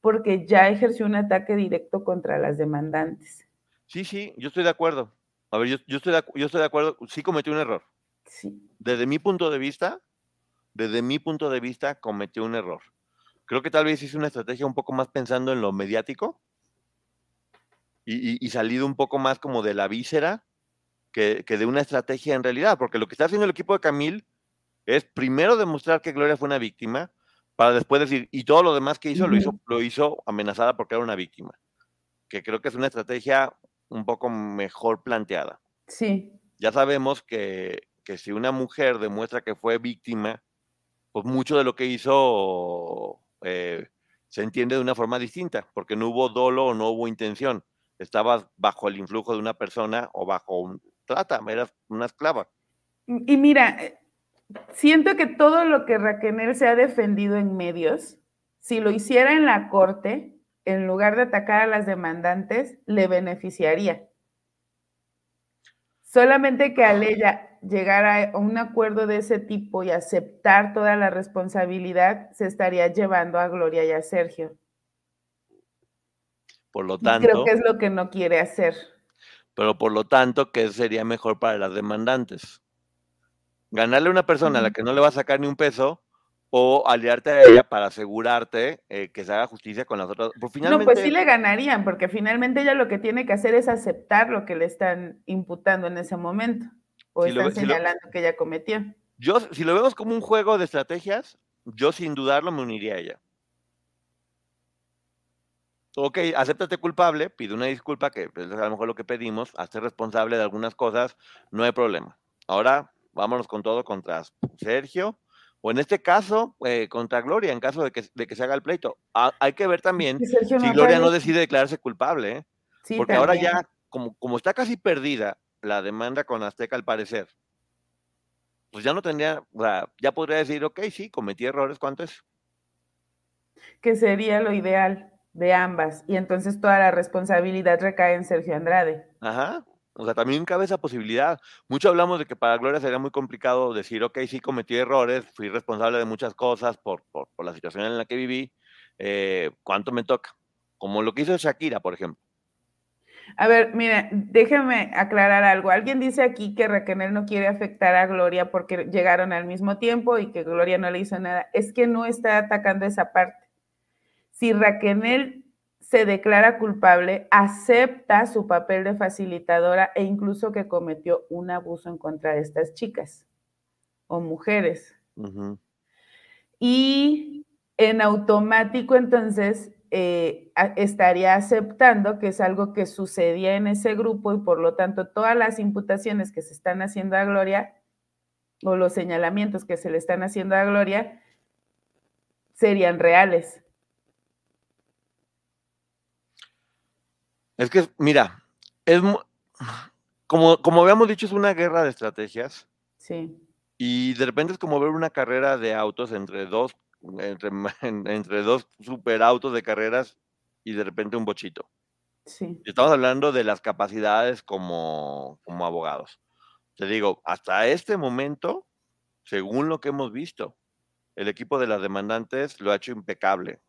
porque ya ejerció un ataque directo contra las demandantes. Sí, sí, yo estoy de acuerdo. A ver, yo, yo, estoy, de, yo estoy de acuerdo, sí cometí un error. Desde mi punto de vista, desde mi punto de vista, cometió un error. Creo que tal vez hice una estrategia un poco más pensando en lo mediático y, salido un poco más como de la víscera que, de una estrategia en realidad, porque lo que está haciendo el equipo de Camil es primero demostrar que Gloria fue una víctima para después decir, y todo lo demás que hizo, lo hizo, lo hizo amenazada porque era una víctima, que creo que es una estrategia un poco mejor planteada. Sí. Ya sabemos que, que si una mujer demuestra que fue víctima, pues mucho de lo que hizo eh, se entiende de una forma distinta, porque no hubo dolo o no hubo intención. Estabas bajo el influjo de una persona o bajo un trata, eras una esclava. Y mira, eh, siento que todo lo que Raquel se ha defendido en medios, si lo hiciera en la corte, en lugar de atacar a las demandantes, le beneficiaría. Solamente que al ella llegar a un acuerdo de ese tipo y aceptar toda la responsabilidad, se estaría llevando a Gloria y a Sergio. Por lo tanto. creo que es lo que no quiere hacer. Pero por lo tanto, ¿qué sería mejor para las demandantes? Ganarle a una persona a la que no le va a sacar ni un peso o aliarte a ella para asegurarte eh, que se haga justicia con las otras. Pues, no, pues sí le ganarían, porque finalmente ella lo que tiene que hacer es aceptar lo que le están imputando en ese momento o están señalando que ella cometió. Yo, si lo vemos como un juego de estrategias, yo sin dudarlo me uniría a ella. Ok, acéptate culpable, pide una disculpa, que es a lo mejor lo que pedimos, hazte responsable de algunas cosas, no hay problema. Ahora, vámonos con todo contra Sergio, o en este caso, eh, contra Gloria, en caso de que, de que se haga el pleito. Ah, hay que ver también si Gloria no decide declararse culpable, ¿eh? porque ahora ya, como, como está casi perdida la demanda con Azteca al parecer, pues ya no tendría, o sea, ya podría decir, ok, sí, cometí errores, ¿cuánto es? Que sería lo ideal de ambas, y entonces toda la responsabilidad recae en Sergio Andrade. Ajá, o sea, también cabe esa posibilidad. Mucho hablamos de que para Gloria sería muy complicado decir, ok, sí cometí errores, fui responsable de muchas cosas por, por, la situación en la que viví, eh, ¿cuánto me toca? Como lo que hizo Shakira, por ejemplo. A ver, mire, déjeme aclarar algo. Alguien dice aquí que Raquel no quiere afectar a Gloria porque llegaron al mismo tiempo y que Gloria no le hizo nada. Es que no está atacando esa parte. Si Raquel se declara culpable, acepta su papel de facilitadora e incluso que cometió un abuso en contra de estas chicas o mujeres. Y en automático entonces eh, estaría aceptando que es algo que sucedía en ese grupo y por lo tanto todas las imputaciones que se están haciendo a Gloria o los señalamientos que se le están haciendo a Gloria serían reales. Es que, mira, es como, como habíamos dicho, es una guerra de estrategias. Sí. Y de repente es como ver una carrera de autos entre dos entre, entre dos superautos de carreras y de repente un bochito. Sí. Estamos hablando de las capacidades como, como abogados. Te digo, hasta este momento, según lo que hemos visto, el equipo de las demandantes lo ha hecho impecable.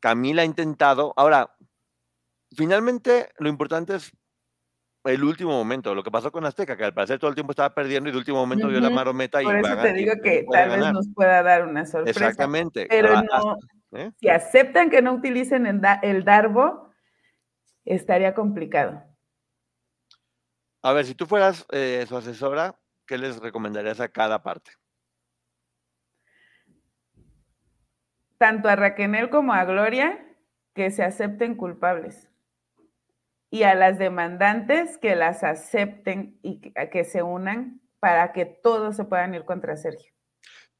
Camila ha intentado, ahora, finalmente lo importante es el último momento, lo que pasó con Azteca, que al parecer todo el tiempo estaba perdiendo y de último momento dio la marometa y Por eso te digo que tal vez nos pueda dar una sorpresa. Exactamente. Pero ah, no, ¿eh? si aceptan que no utilicen el, Darbo, estaría complicado. A ver, si tú fueras eh, su asesora, ¿qué les recomendarías a cada parte? Tanto a Raquel como a Gloria, que se acepten culpables y a las demandantes que las acepten y que, se unan para que todos se puedan ir contra Sergio.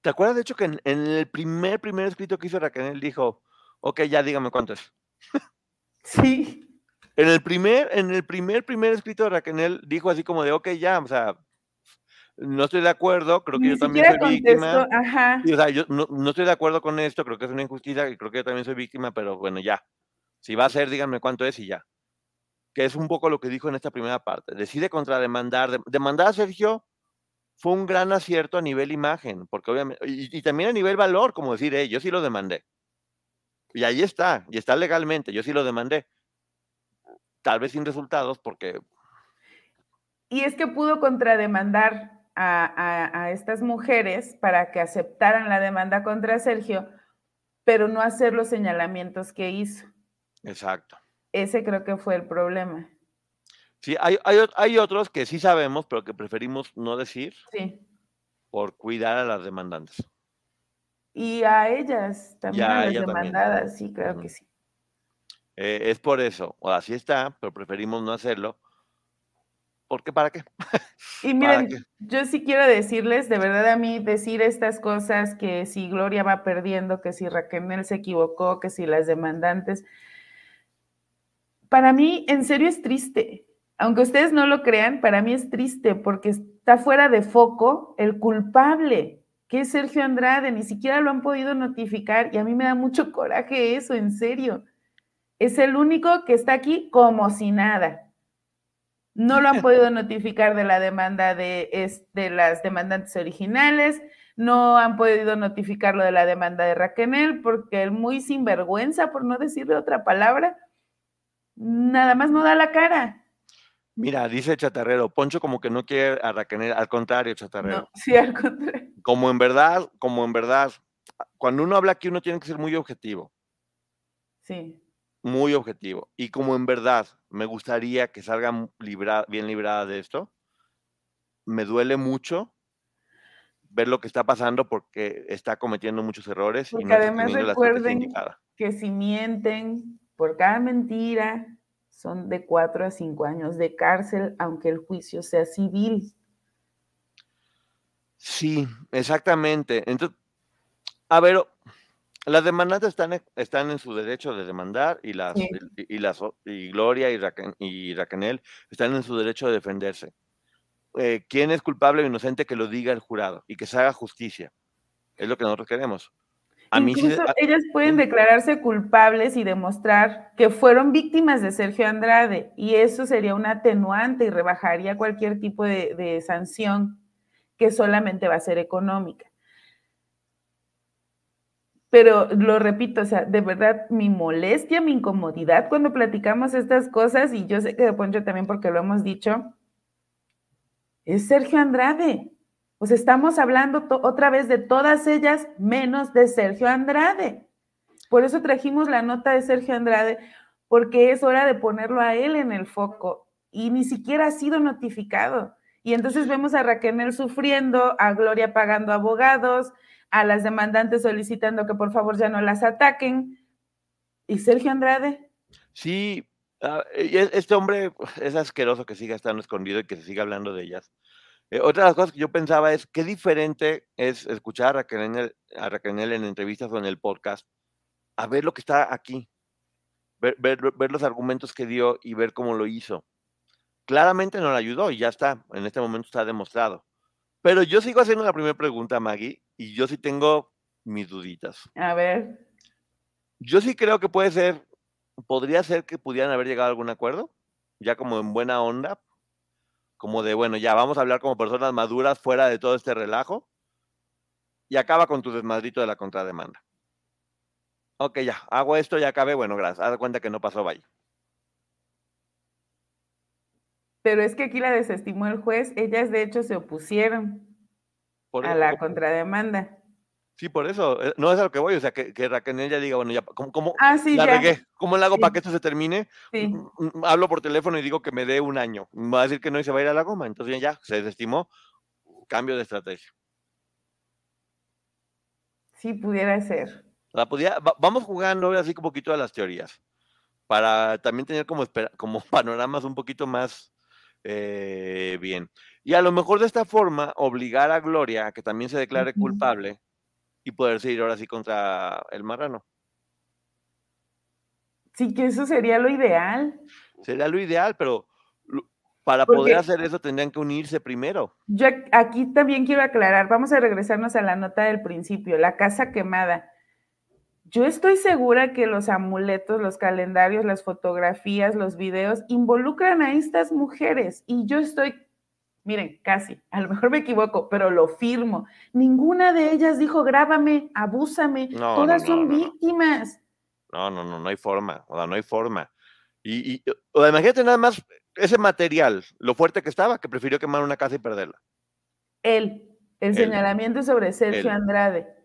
¿Te acuerdas, de hecho, que en, el primer, primer escrito que hizo Raquel dijo, ok, ya dígame cuánto es? Sí. En el primer, en el primer, primer escrito de Raquel dijo así como de, ok, ya, o sea, no estoy de acuerdo, creo que yo también soy víctima. Ajá. o sea, yo no, no, estoy de acuerdo con esto, creo que es una injusticia y creo que yo también soy víctima, pero bueno, ya. Si va a ser, díganme cuánto es y ya que es un poco lo que dijo en esta primera parte. Decide contrademandar. Demandar a Sergio fue un gran acierto a nivel imagen, porque obviamente, y, también a nivel valor, como decir, eh, yo sí lo demandé. Y ahí está, y está legalmente, yo sí lo demandé. Tal vez sin resultados, porque... Y es que pudo contrademandar a, a estas mujeres para que aceptaran la demanda contra Sergio, pero no hacer los señalamientos que hizo. Exacto. Ese creo que fue el problema. Sí, hay, hay, otros que sí sabemos, pero que preferimos no decir. Sí. Por cuidar a las demandantes. Y a ellas, también a las demandadas, sí, creo que sí. Eh, es por eso, o así está, pero preferimos no hacerlo. Porque para qué? Y miren, yo sí quiero decirles, de verdad a mí, decir estas cosas, que si Gloria va perdiendo, que si Raquel se equivocó, que si las demandantes, para mí en serio es triste. Aunque ustedes no lo crean, para mí es triste porque está fuera de foco el culpable, que es Sergio Andrade, ni siquiera lo han podido notificar y a mí me da mucho coraje eso, en serio. Es el único que está aquí como si nada. No lo han podido notificar de la demanda de, de las demandantes originales, no han podido notificarlo de la demanda de Raquel, porque el muy sinvergüenza, por no decirle otra palabra, nada más no da la cara. Mira, dice Chatarrero, Poncho como que no quiere a Raquel, al contrario, Chatarrero. sí, al contrario. Como en verdad, como en verdad, cuando uno habla aquí uno tiene que ser muy objetivo. Sí muy objetivo. Y como en verdad me gustaría que salga bien librada de esto, me duele mucho ver lo que está pasando porque está cometiendo muchos errores. y no además recuerden que si mienten por cada mentira, son de cuatro a cinco años de cárcel, aunque el juicio sea civil. Sí, exactamente. Entonces, a ver, las demandantes están, están en su derecho de demandar y las, y, las y Gloria y, Raquel, y Raquel están en su derecho de defenderse. Eh, ¿Quién es culpable o inocente que lo diga el jurado y que se haga justicia? Es lo que nosotros queremos. A Incluso ellas pueden declararse culpables y demostrar que fueron víctimas de Sergio Andrade y eso sería un atenuante y rebajaría cualquier tipo de sanción que solamente va a ser económica. Pero lo repito, o sea, de verdad, mi molestia, mi incomodidad cuando platicamos estas cosas, y yo sé que de Poncho también porque lo hemos dicho, es Sergio Andrade. Sea, estamos hablando otra vez de todas ellas menos de Sergio Andrade. Por eso trajimos la nota de Sergio Andrade, porque es hora de ponerlo a él en el foco y ni siquiera ha sido notificado. Y entonces vemos a Raquel sufriendo, a Gloria pagando abogados, a las demandantes solicitando que por favor ya no las ataquen. ¿Y Sergio Andrade? Sí, ah, este hombre es asqueroso que siga estando escondido y que se siga hablando de ellas. Eh, otra de las cosas que yo pensaba es qué diferente es escuchar a Raquel, a Raquel en entrevistas o en el podcast, a ver lo que está aquí, ver, ver, los argumentos que dio y ver cómo lo hizo. Claramente no le ayudó y ya está, en este momento está demostrado. Pero yo sigo haciendo la primera pregunta, Maggie, y yo sí tengo mis duditas. A ver. Yo sí creo que puede ser, podría ser que pudieran haber llegado a algún acuerdo, ya como en buena onda, como de, bueno, ya vamos a hablar como personas maduras fuera de todo este relajo, y acaba con tu desmadrito de la contrademanda. Ok, ya, hago esto, ya acabé, bueno, gracias, haz cuenta que no pasó, vaya. Pero es que aquí la desestimó el juez, ellas de hecho se opusieron a la contrademanda. Sí, por eso, eh, no es a lo que voy, o sea, que, que Raquel ya diga, bueno, ya, ¿cómo, cómo ah, la regué? ¿Cómo le hago para que esto se termine? Sí. Mm, mm, hablo por teléfono y digo que me dé un año. Me va a decir que no y se va a ir a la goma. Entonces ya, se desestimó, cambio de estrategia. Sí, pudiera ser. La podía, vamos jugando así un poquito a las teorías, para también tener como, como panoramas un poquito más eh, bien. Y a lo mejor de esta forma obligar a Gloria a que también se declare culpable y poder seguir ahora sí contra el marrano. Sí, que eso sería lo ideal. Sería lo ideal, pero para poder hacer eso tendrían que unirse primero. Yo aquí también quiero aclarar, vamos a regresarnos a la nota del principio, la casa quemada. Yo estoy segura que los amuletos, los calendarios, las fotografías, los videos involucran a estas mujeres y yo estoy, miren, casi, a lo mejor me equivoco, pero lo firmo. Ninguna de ellas dijo, grábame, abúsame, todas son víctimas. No, no, no, no hay forma, o sea, no hay forma. Y, y o imagínate nada más ese material, lo fuerte que estaba, que prefirió quemar una casa y perderla. Él, el señalamiento sobre Sergio Andrade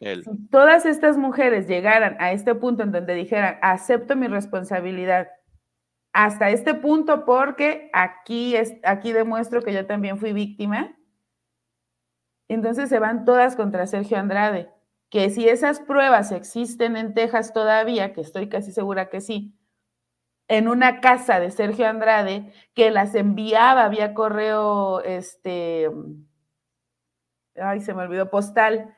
si todas estas mujeres llegaran a este punto en donde dijeran, acepto mi responsabilidad, hasta este punto porque aquí, es, aquí demuestro que yo también fui víctima, entonces se van todas contra Sergio Andrade. que si esas pruebas existen en Texas todavía, que estoy casi segura que sí, en una casa de Sergio Andrade, que las enviaba vía correo, este, ay, se me olvidó, postal,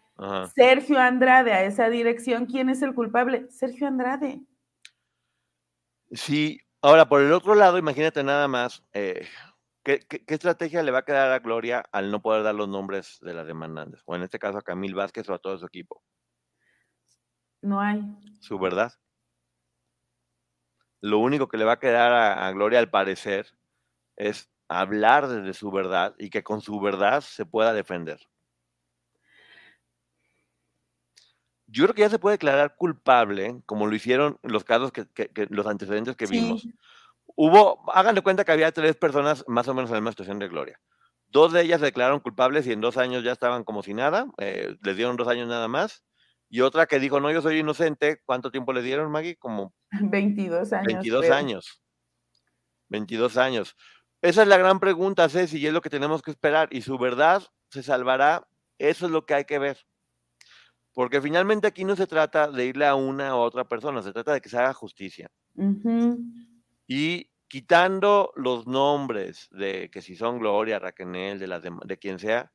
Sergio Andrade a esa dirección, ¿quién es el culpable? Sergio Andrade. Sí, ahora por el otro lado, imagínate nada más, eh, ¿qué, estrategia le va a quedar a Gloria al no poder dar los nombres de las demandantes? O en este caso a Camil Vázquez o a todo su equipo. No hay. Su verdad. Lo único que le va a quedar a, a Gloria, al parecer, es hablar desde su verdad y que con su verdad se pueda defender. Yo creo que ya se puede declarar culpable, como lo hicieron los casos que, los antecedentes que vimos. Hubo, háganle cuenta que había tres personas más o menos en la misma situación de Gloria. Dos de ellas se declararon culpables y en dos años ya estaban como si nada, eh, les dieron dos años nada más. Y otra que dijo, no, yo soy inocente. ¿Cuánto tiempo le dieron, Maggie? Como 22 años. 22 años. 22 años. Esa es la gran pregunta, Ceci, y es lo que tenemos que esperar. Y su verdad se salvará. Eso es lo que hay que ver. Porque finalmente aquí no se trata de irle a una u otra persona, se trata de que se haga justicia. Y quitando los nombres de que si son Gloria, Raquel, de, las de, quien sea,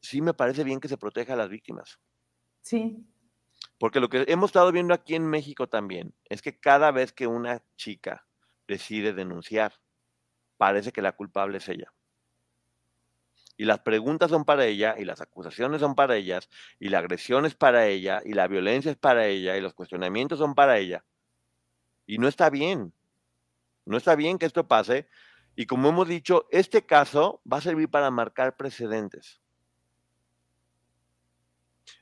sí me parece bien que se proteja a las víctimas. Sí. Porque lo que hemos estado viendo aquí en México también es que cada vez que una chica decide denunciar, parece que la culpable es ella y las preguntas son para ella, y las acusaciones son para ellas, y la agresión es para ella, y la violencia es para ella, y los cuestionamientos son para ella. Y no está bien. No está bien que esto pase. Y como hemos dicho, este caso va a servir para marcar precedentes.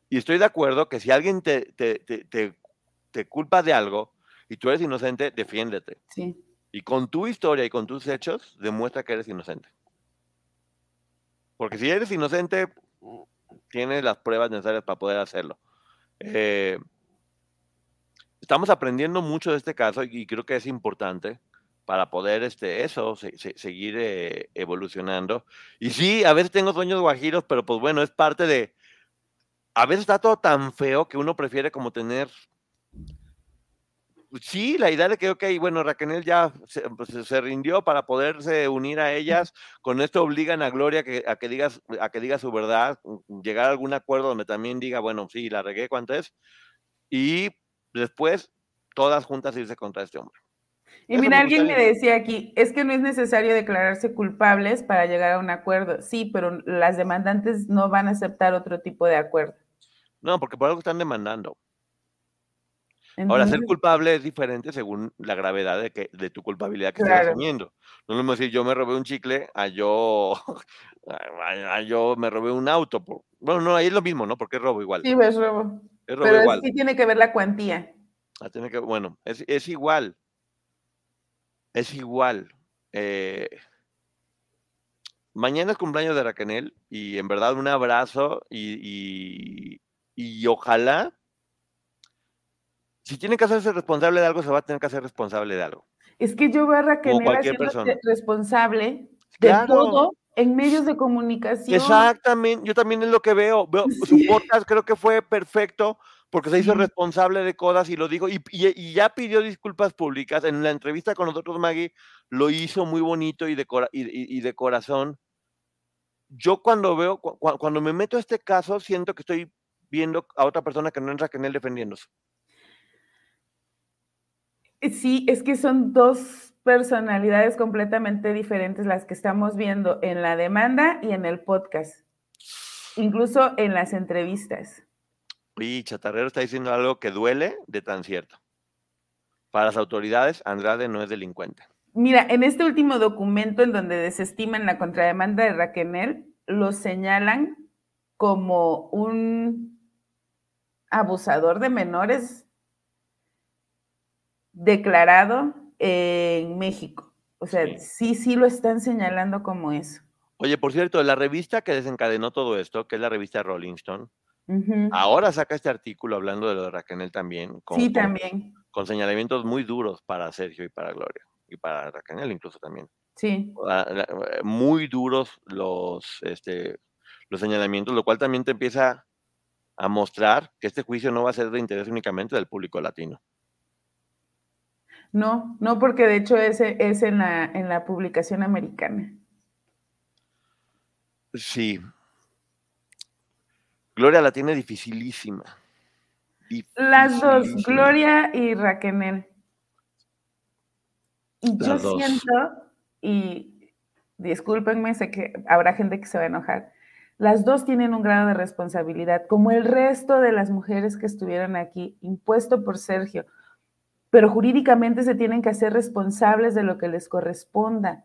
Y estoy de acuerdo que si alguien te, te, te, te culpa de algo y tú eres inocente, defiéndete. Sí. Y con tu historia y con tus hechos, demuestra que eres inocente. Porque si eres inocente, tienes las pruebas necesarias para poder hacerlo. Eh, estamos aprendiendo mucho de este caso y creo que es importante para poder este, eso, seguir eh, evolucionando. Y sí, a veces tengo sueños guajiros, pero pues bueno, es parte de... A veces está todo tan feo que uno prefiere como tener sí, la idea de que, ok, bueno, Raquel ya pues, se, rindió para poderse unir a ellas, con esto obligan a Gloria que, a, que digas, a que diga su verdad, mm, llegar a algún acuerdo donde también diga, bueno, sí, la regué, ¿cuánto es? Y después todas juntas irse contra este hombre. Y mira, alguien me decía aquí, es que no es necesario declararse culpables para llegar a un acuerdo. Sí, pero las demandantes no van a aceptar otro tipo de acuerdo. No, porque por algo están demandando. Ahora, ser culpable es diferente según la gravedad de, que, de tu culpabilidad que estás asumiendo. No es lo mismo decir yo me robé un chicle a yo, a, yo me robé un auto. bueno, no, ahí es lo mismo, ¿no? Porque es robo igual. Sí, es robo. Es robo Pero sí tiene que ver la cuantía. Ah, tiene que, bueno, es, es igual. Es igual. Eh, mañana es cumpleaños de Raquel y en verdad un abrazo y, y, y ojalá si tiene que hacerse responsable de algo, se va a tener que hacer responsable de algo. Es que yo veo a Raquel responsable de todo en medios de comunicación. Exactamente, yo también es lo que veo. veo Su podcast creo que fue perfecto porque se hizo responsable de cosas y lo dijo y, ya pidió disculpas públicas. En la entrevista con nosotros, Maggie, lo hizo muy bonito y de, y, de corazón. Yo cuando veo, cuando me meto a este caso, siento que estoy viendo a otra persona que no es Raquel defendiéndose. Sí, es que son dos personalidades completamente diferentes las que estamos viendo en la demanda y en el podcast, incluso en las entrevistas. Y Chatarrero está diciendo algo que duele de tan cierto. Para las autoridades, Andrade no es delincuente. Mira, en este último documento en donde desestiman la contrademanda de Raquel, lo señalan como un abusador de menores declarado en México. O sea, sí. sí, lo están señalando como eso. Oye, por cierto, la revista que desencadenó todo esto, que es la revista Rolling Stone, ahora saca este artículo hablando de lo de Raquel también. Con, sí, también. Con, señalamientos muy duros para Sergio y para Gloria, y para Raquel incluso también. Sí. Muy duros los, este, los señalamientos, lo cual también te empieza a mostrar que este juicio no va a ser de interés únicamente del público latino. No, no, porque de hecho ese es en la, en la publicación americana. Sí. Gloria la tiene dificilísima. Las dos, Gloria y Raquel. Y yo siento, y discúlpenme, sé que habrá gente que se va a enojar, las dos tienen un grado de responsabilidad, como el resto de las mujeres que estuvieron aquí, impuesto por Sergio, pero jurídicamente se tienen que hacer responsables de lo que les corresponda.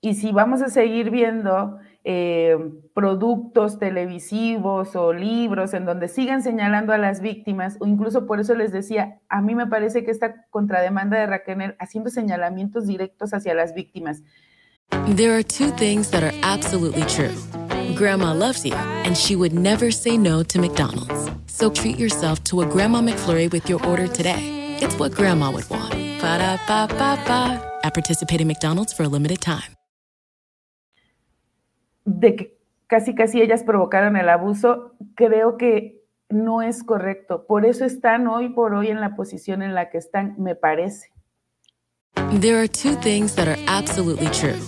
Y si vamos a seguir viendo eh, productos televisivos o libros en donde sigan señalando a las víctimas, o incluso por eso les decía, a mí me parece que esta contrademanda de Raquel haciendo señalamientos directos hacia las víctimas. There are two things that are absolutely true. Grandma loves you, and she would never say no to McDonald's. So treat yourself to a Grandma McFlurry with your order today. It's what Grandma would want. Ba da ba ba ba. At participating McDonald's for a limited time. de que casi casi ellas provocaron el abuso, creo que no es correcto. Por eso están hoy por hoy en la posición en la que están, me parece. There are two things that are absolutely true.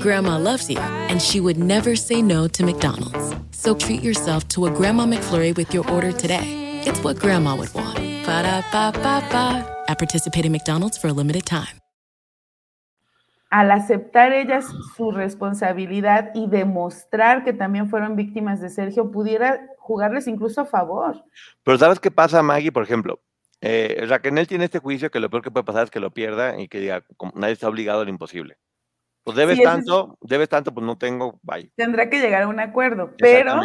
Grandma loves you, and she would never say no to McDonald's. So treat yourself to a Grandma McFlurry with your order today. It's what Grandma would want. Ba da ba ba ba. At participating McDonald's for a limited time al aceptar ellas su responsabilidad y demostrar que también fueron víctimas de Sergio, pudiera jugarles incluso a favor. Pero ¿sabes qué pasa, Maggie? Por ejemplo, eh, Raquel tiene este juicio que lo peor que puede pasar es que lo pierda y que diga, nadie está obligado a lo imposible. Pues debes tanto, debes tanto, pues no tengo, vaya. Tendrá que llegar a un acuerdo, pero...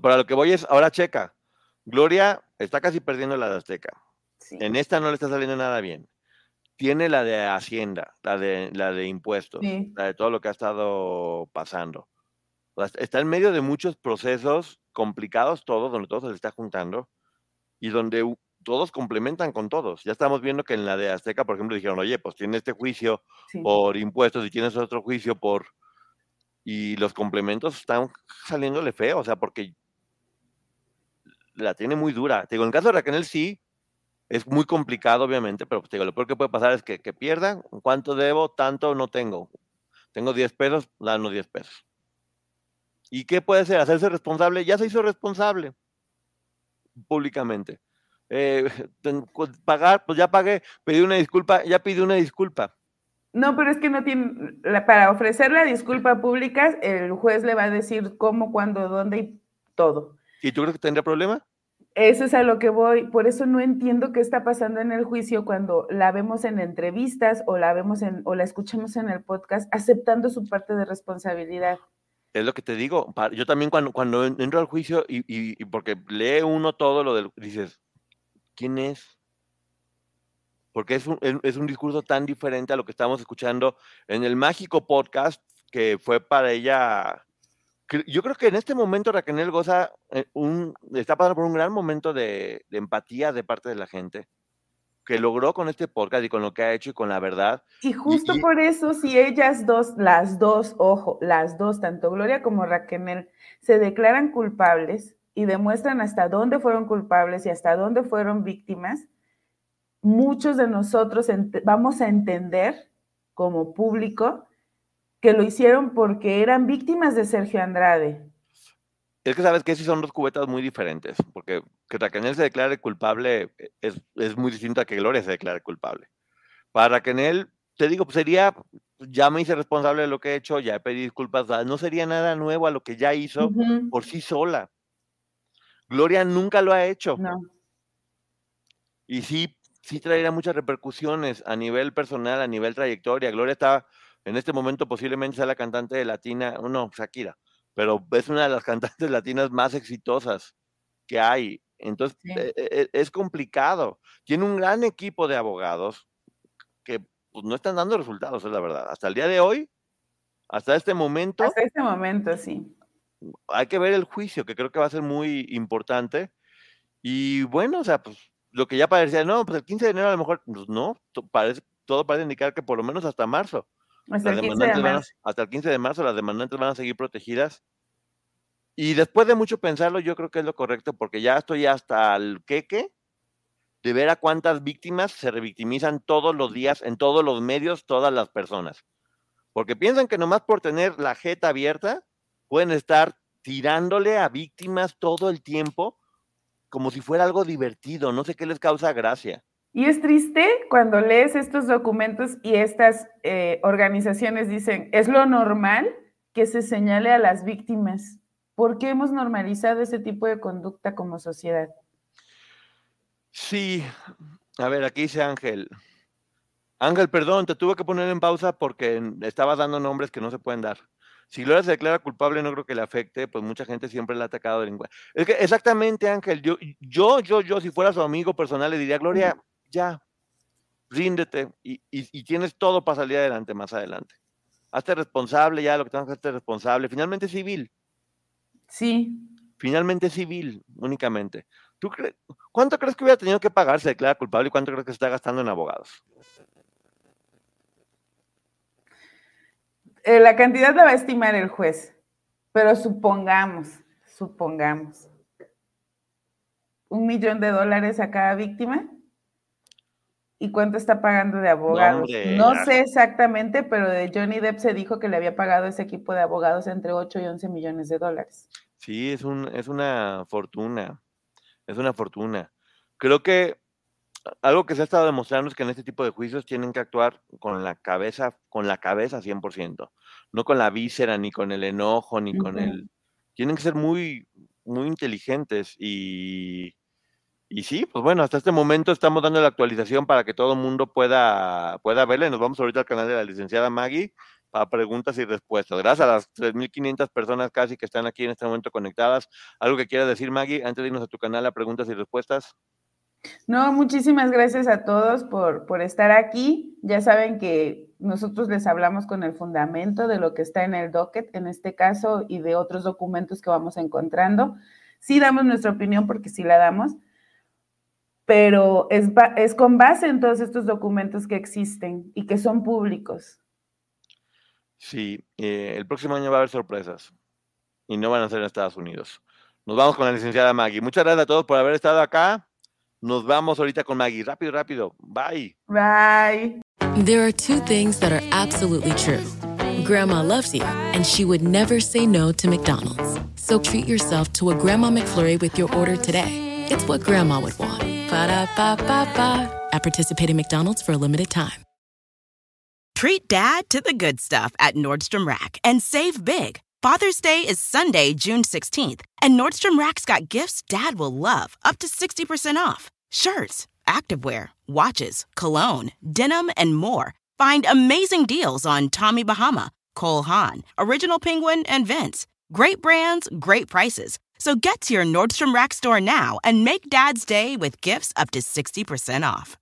para lo que voy es, ahora checa, Gloria está casi perdiendo la de Azteca. En esta no le está saliendo nada bien tiene la de Hacienda, la de, la de impuestos, la de todo lo que ha estado pasando. Está en medio de muchos procesos complicados todos, donde todo se está juntando y donde todos complementan con todos. Ya estamos viendo que en la de Azteca, por ejemplo, dijeron, oye, pues tiene este juicio por impuestos y tienes otro juicio por... Y los complementos están saliéndole feo, o sea, porque la tiene muy dura. Te digo, en el caso de Raquel sí, es muy complicado, obviamente, pero pues, digo, lo peor que puede pasar es que, que pierdan. ¿Cuánto debo? Tanto no tengo. Tengo 10 pesos, danos 10 pesos. ¿Y qué puede ser? Hacerse responsable. Ya se hizo responsable públicamente. Eh, pagar, pues ya pagué, pedí una disculpa, ya pide una disculpa. No, pero es que no tiene, para ofrecer la disculpa pública, el juez le va a decir cómo, cuándo, dónde y todo. ¿Y tú crees que tendría problema? Eso es a lo que voy. Por eso no entiendo qué está pasando en el juicio cuando la vemos en entrevistas o la vemos en o la escuchamos en el podcast aceptando su parte de responsabilidad. Es lo que te digo. Yo también cuando, cuando entro al juicio y, y, porque lee uno todo lo del dices, ¿quién es? Porque es un, es un discurso tan diferente a lo que estamos escuchando en el mágico podcast que fue para ella yo creo que en este momento Raquel goza eh, un, está pasando por un gran momento de, empatía de parte de la gente que logró con este podcast y con lo que ha hecho y con la verdad. Y justo por eso, si ellas dos, las dos, ojo, las dos, tanto Gloria como Raquel, se declaran culpables y demuestran hasta dónde fueron culpables y hasta dónde fueron víctimas, muchos de nosotros vamos a entender como público que lo hicieron porque eran víctimas de Sergio Andrade. Es que sabes que sí son dos cubetas muy diferentes, porque que Raquel se declare culpable es, es, muy distinto a que Gloria se declare culpable. Para Raquel, te digo, pues sería, ya me hice responsable de lo que he hecho, ya he pedido disculpas, no sería nada nuevo a lo que ya hizo por sí sola. Gloria nunca lo ha hecho. No. Y sí, sí traería muchas repercusiones a nivel personal, a nivel trayectoria. Gloria está en este momento posiblemente sea la cantante de latina, no, Shakira, pero es una de las cantantes latinas más exitosas que hay. Entonces, e, e, e, es complicado. Tiene un gran equipo de abogados que pues, no están dando resultados, es la verdad. Hasta el día de hoy, hasta este momento. Hasta este momento, sí. Hay que ver el juicio, que creo que va a ser muy importante. Y bueno, o sea, pues lo que ya parecía, no, pues el 15 de enero a lo mejor, pues no, parece, todo parece indicar que por lo menos hasta marzo Hasta, el 15 de marzo. hasta el 15 de marzo las demandantes van a seguir protegidas. Y después de mucho pensarlo, yo creo que es lo correcto, porque ya estoy hasta el queque de ver a cuántas víctimas se revictimizan todos los días, en todos los medios, todas las personas. Porque piensan que nomás por tener la jeta abierta, pueden estar tirándole a víctimas todo el tiempo como si fuera algo divertido. No sé qué les causa gracia. Y es triste cuando lees estos documentos y estas eh, organizaciones dicen, es lo normal que se señale a las víctimas. ¿Por qué hemos normalizado ese tipo de conducta como sociedad? Sí, a ver, aquí dice Ángel. Ángel, perdón, te tuve que poner en pausa porque estabas dando nombres que no se pueden dar. Si Gloria se declara culpable, no creo que le afecte, pues mucha gente siempre le ha atacado de lengua. Es que exactamente, Ángel, yo, yo, yo, yo, si fuera su amigo personal, le diría, Gloria, ya, ríndete y, y, tienes todo para salir adelante más adelante. Hazte responsable ya, lo que tengas que hacer responsable. Finalmente civil. Sí. Finalmente civil, únicamente. ¿Tú ¿Cuánto crees que hubiera tenido que pagar si se declara culpable y cuánto crees que se está gastando en abogados? Eh, la cantidad la va a estimar el juez, pero supongamos, supongamos, un millón de dólares a cada víctima. ¿Y cuánto está pagando de abogados? No, sé exactamente, pero de Johnny Depp se dijo que le había pagado ese equipo de abogados entre 8 y 11 millones de dólares. Sí, es, un, es una fortuna, es una fortuna. Creo que algo que se ha estado demostrando es que en este tipo de juicios tienen que actuar con la cabeza, con la cabeza 100%, no con la víscera, ni con el enojo, ni con el... Tienen que ser muy, muy inteligentes y y sí, pues bueno, hasta este momento estamos dando la actualización para que todo el mundo pueda, pueda verla. Nos vamos ahorita al canal de la licenciada Maggie para preguntas y respuestas. Gracias a las 3.500 personas casi que están aquí en este momento conectadas. ¿Algo que quieras decir, Maggie, antes de irnos a tu canal a preguntas y respuestas? No, muchísimas gracias a todos por, por estar aquí. Ya saben que nosotros les hablamos con el fundamento de lo que está en el docket, en este caso, y de otros documentos que vamos encontrando. Sí damos nuestra opinión porque sí la damos pero es, es con base en todos estos documentos que existen y que son públicos. Sí, eh, el próximo año va a haber sorpresas y no van a ser en Estados Unidos. Nos vamos con la licenciada Maggie. Muchas gracias a todos por haber estado acá. Nos vamos ahorita con Maggie. Rápido, rápido. Bye. Bye. There are two things that are absolutely true. Grandma loves you, and she would never say no to McDonald's. So treat yourself to a Grandma McFlurry with your order today. It's what Grandma would want. Ba-da-ba-ba-ba. At participating McDonald's for a limited time. Treat dad to the good stuff at Nordstrom Rack and save big. Father's Day is Sunday, June 16th, and Nordstrom Rack's got gifts dad will love, up to 60% off. Shirts, activewear, watches, cologne, denim, and more. Find amazing deals on Tommy Bahama, Cole Haan, Original Penguin, and Vince. Great brands, great prices. So get to your Nordstrom Rack store now and make Dad's day with gifts up to 60% off.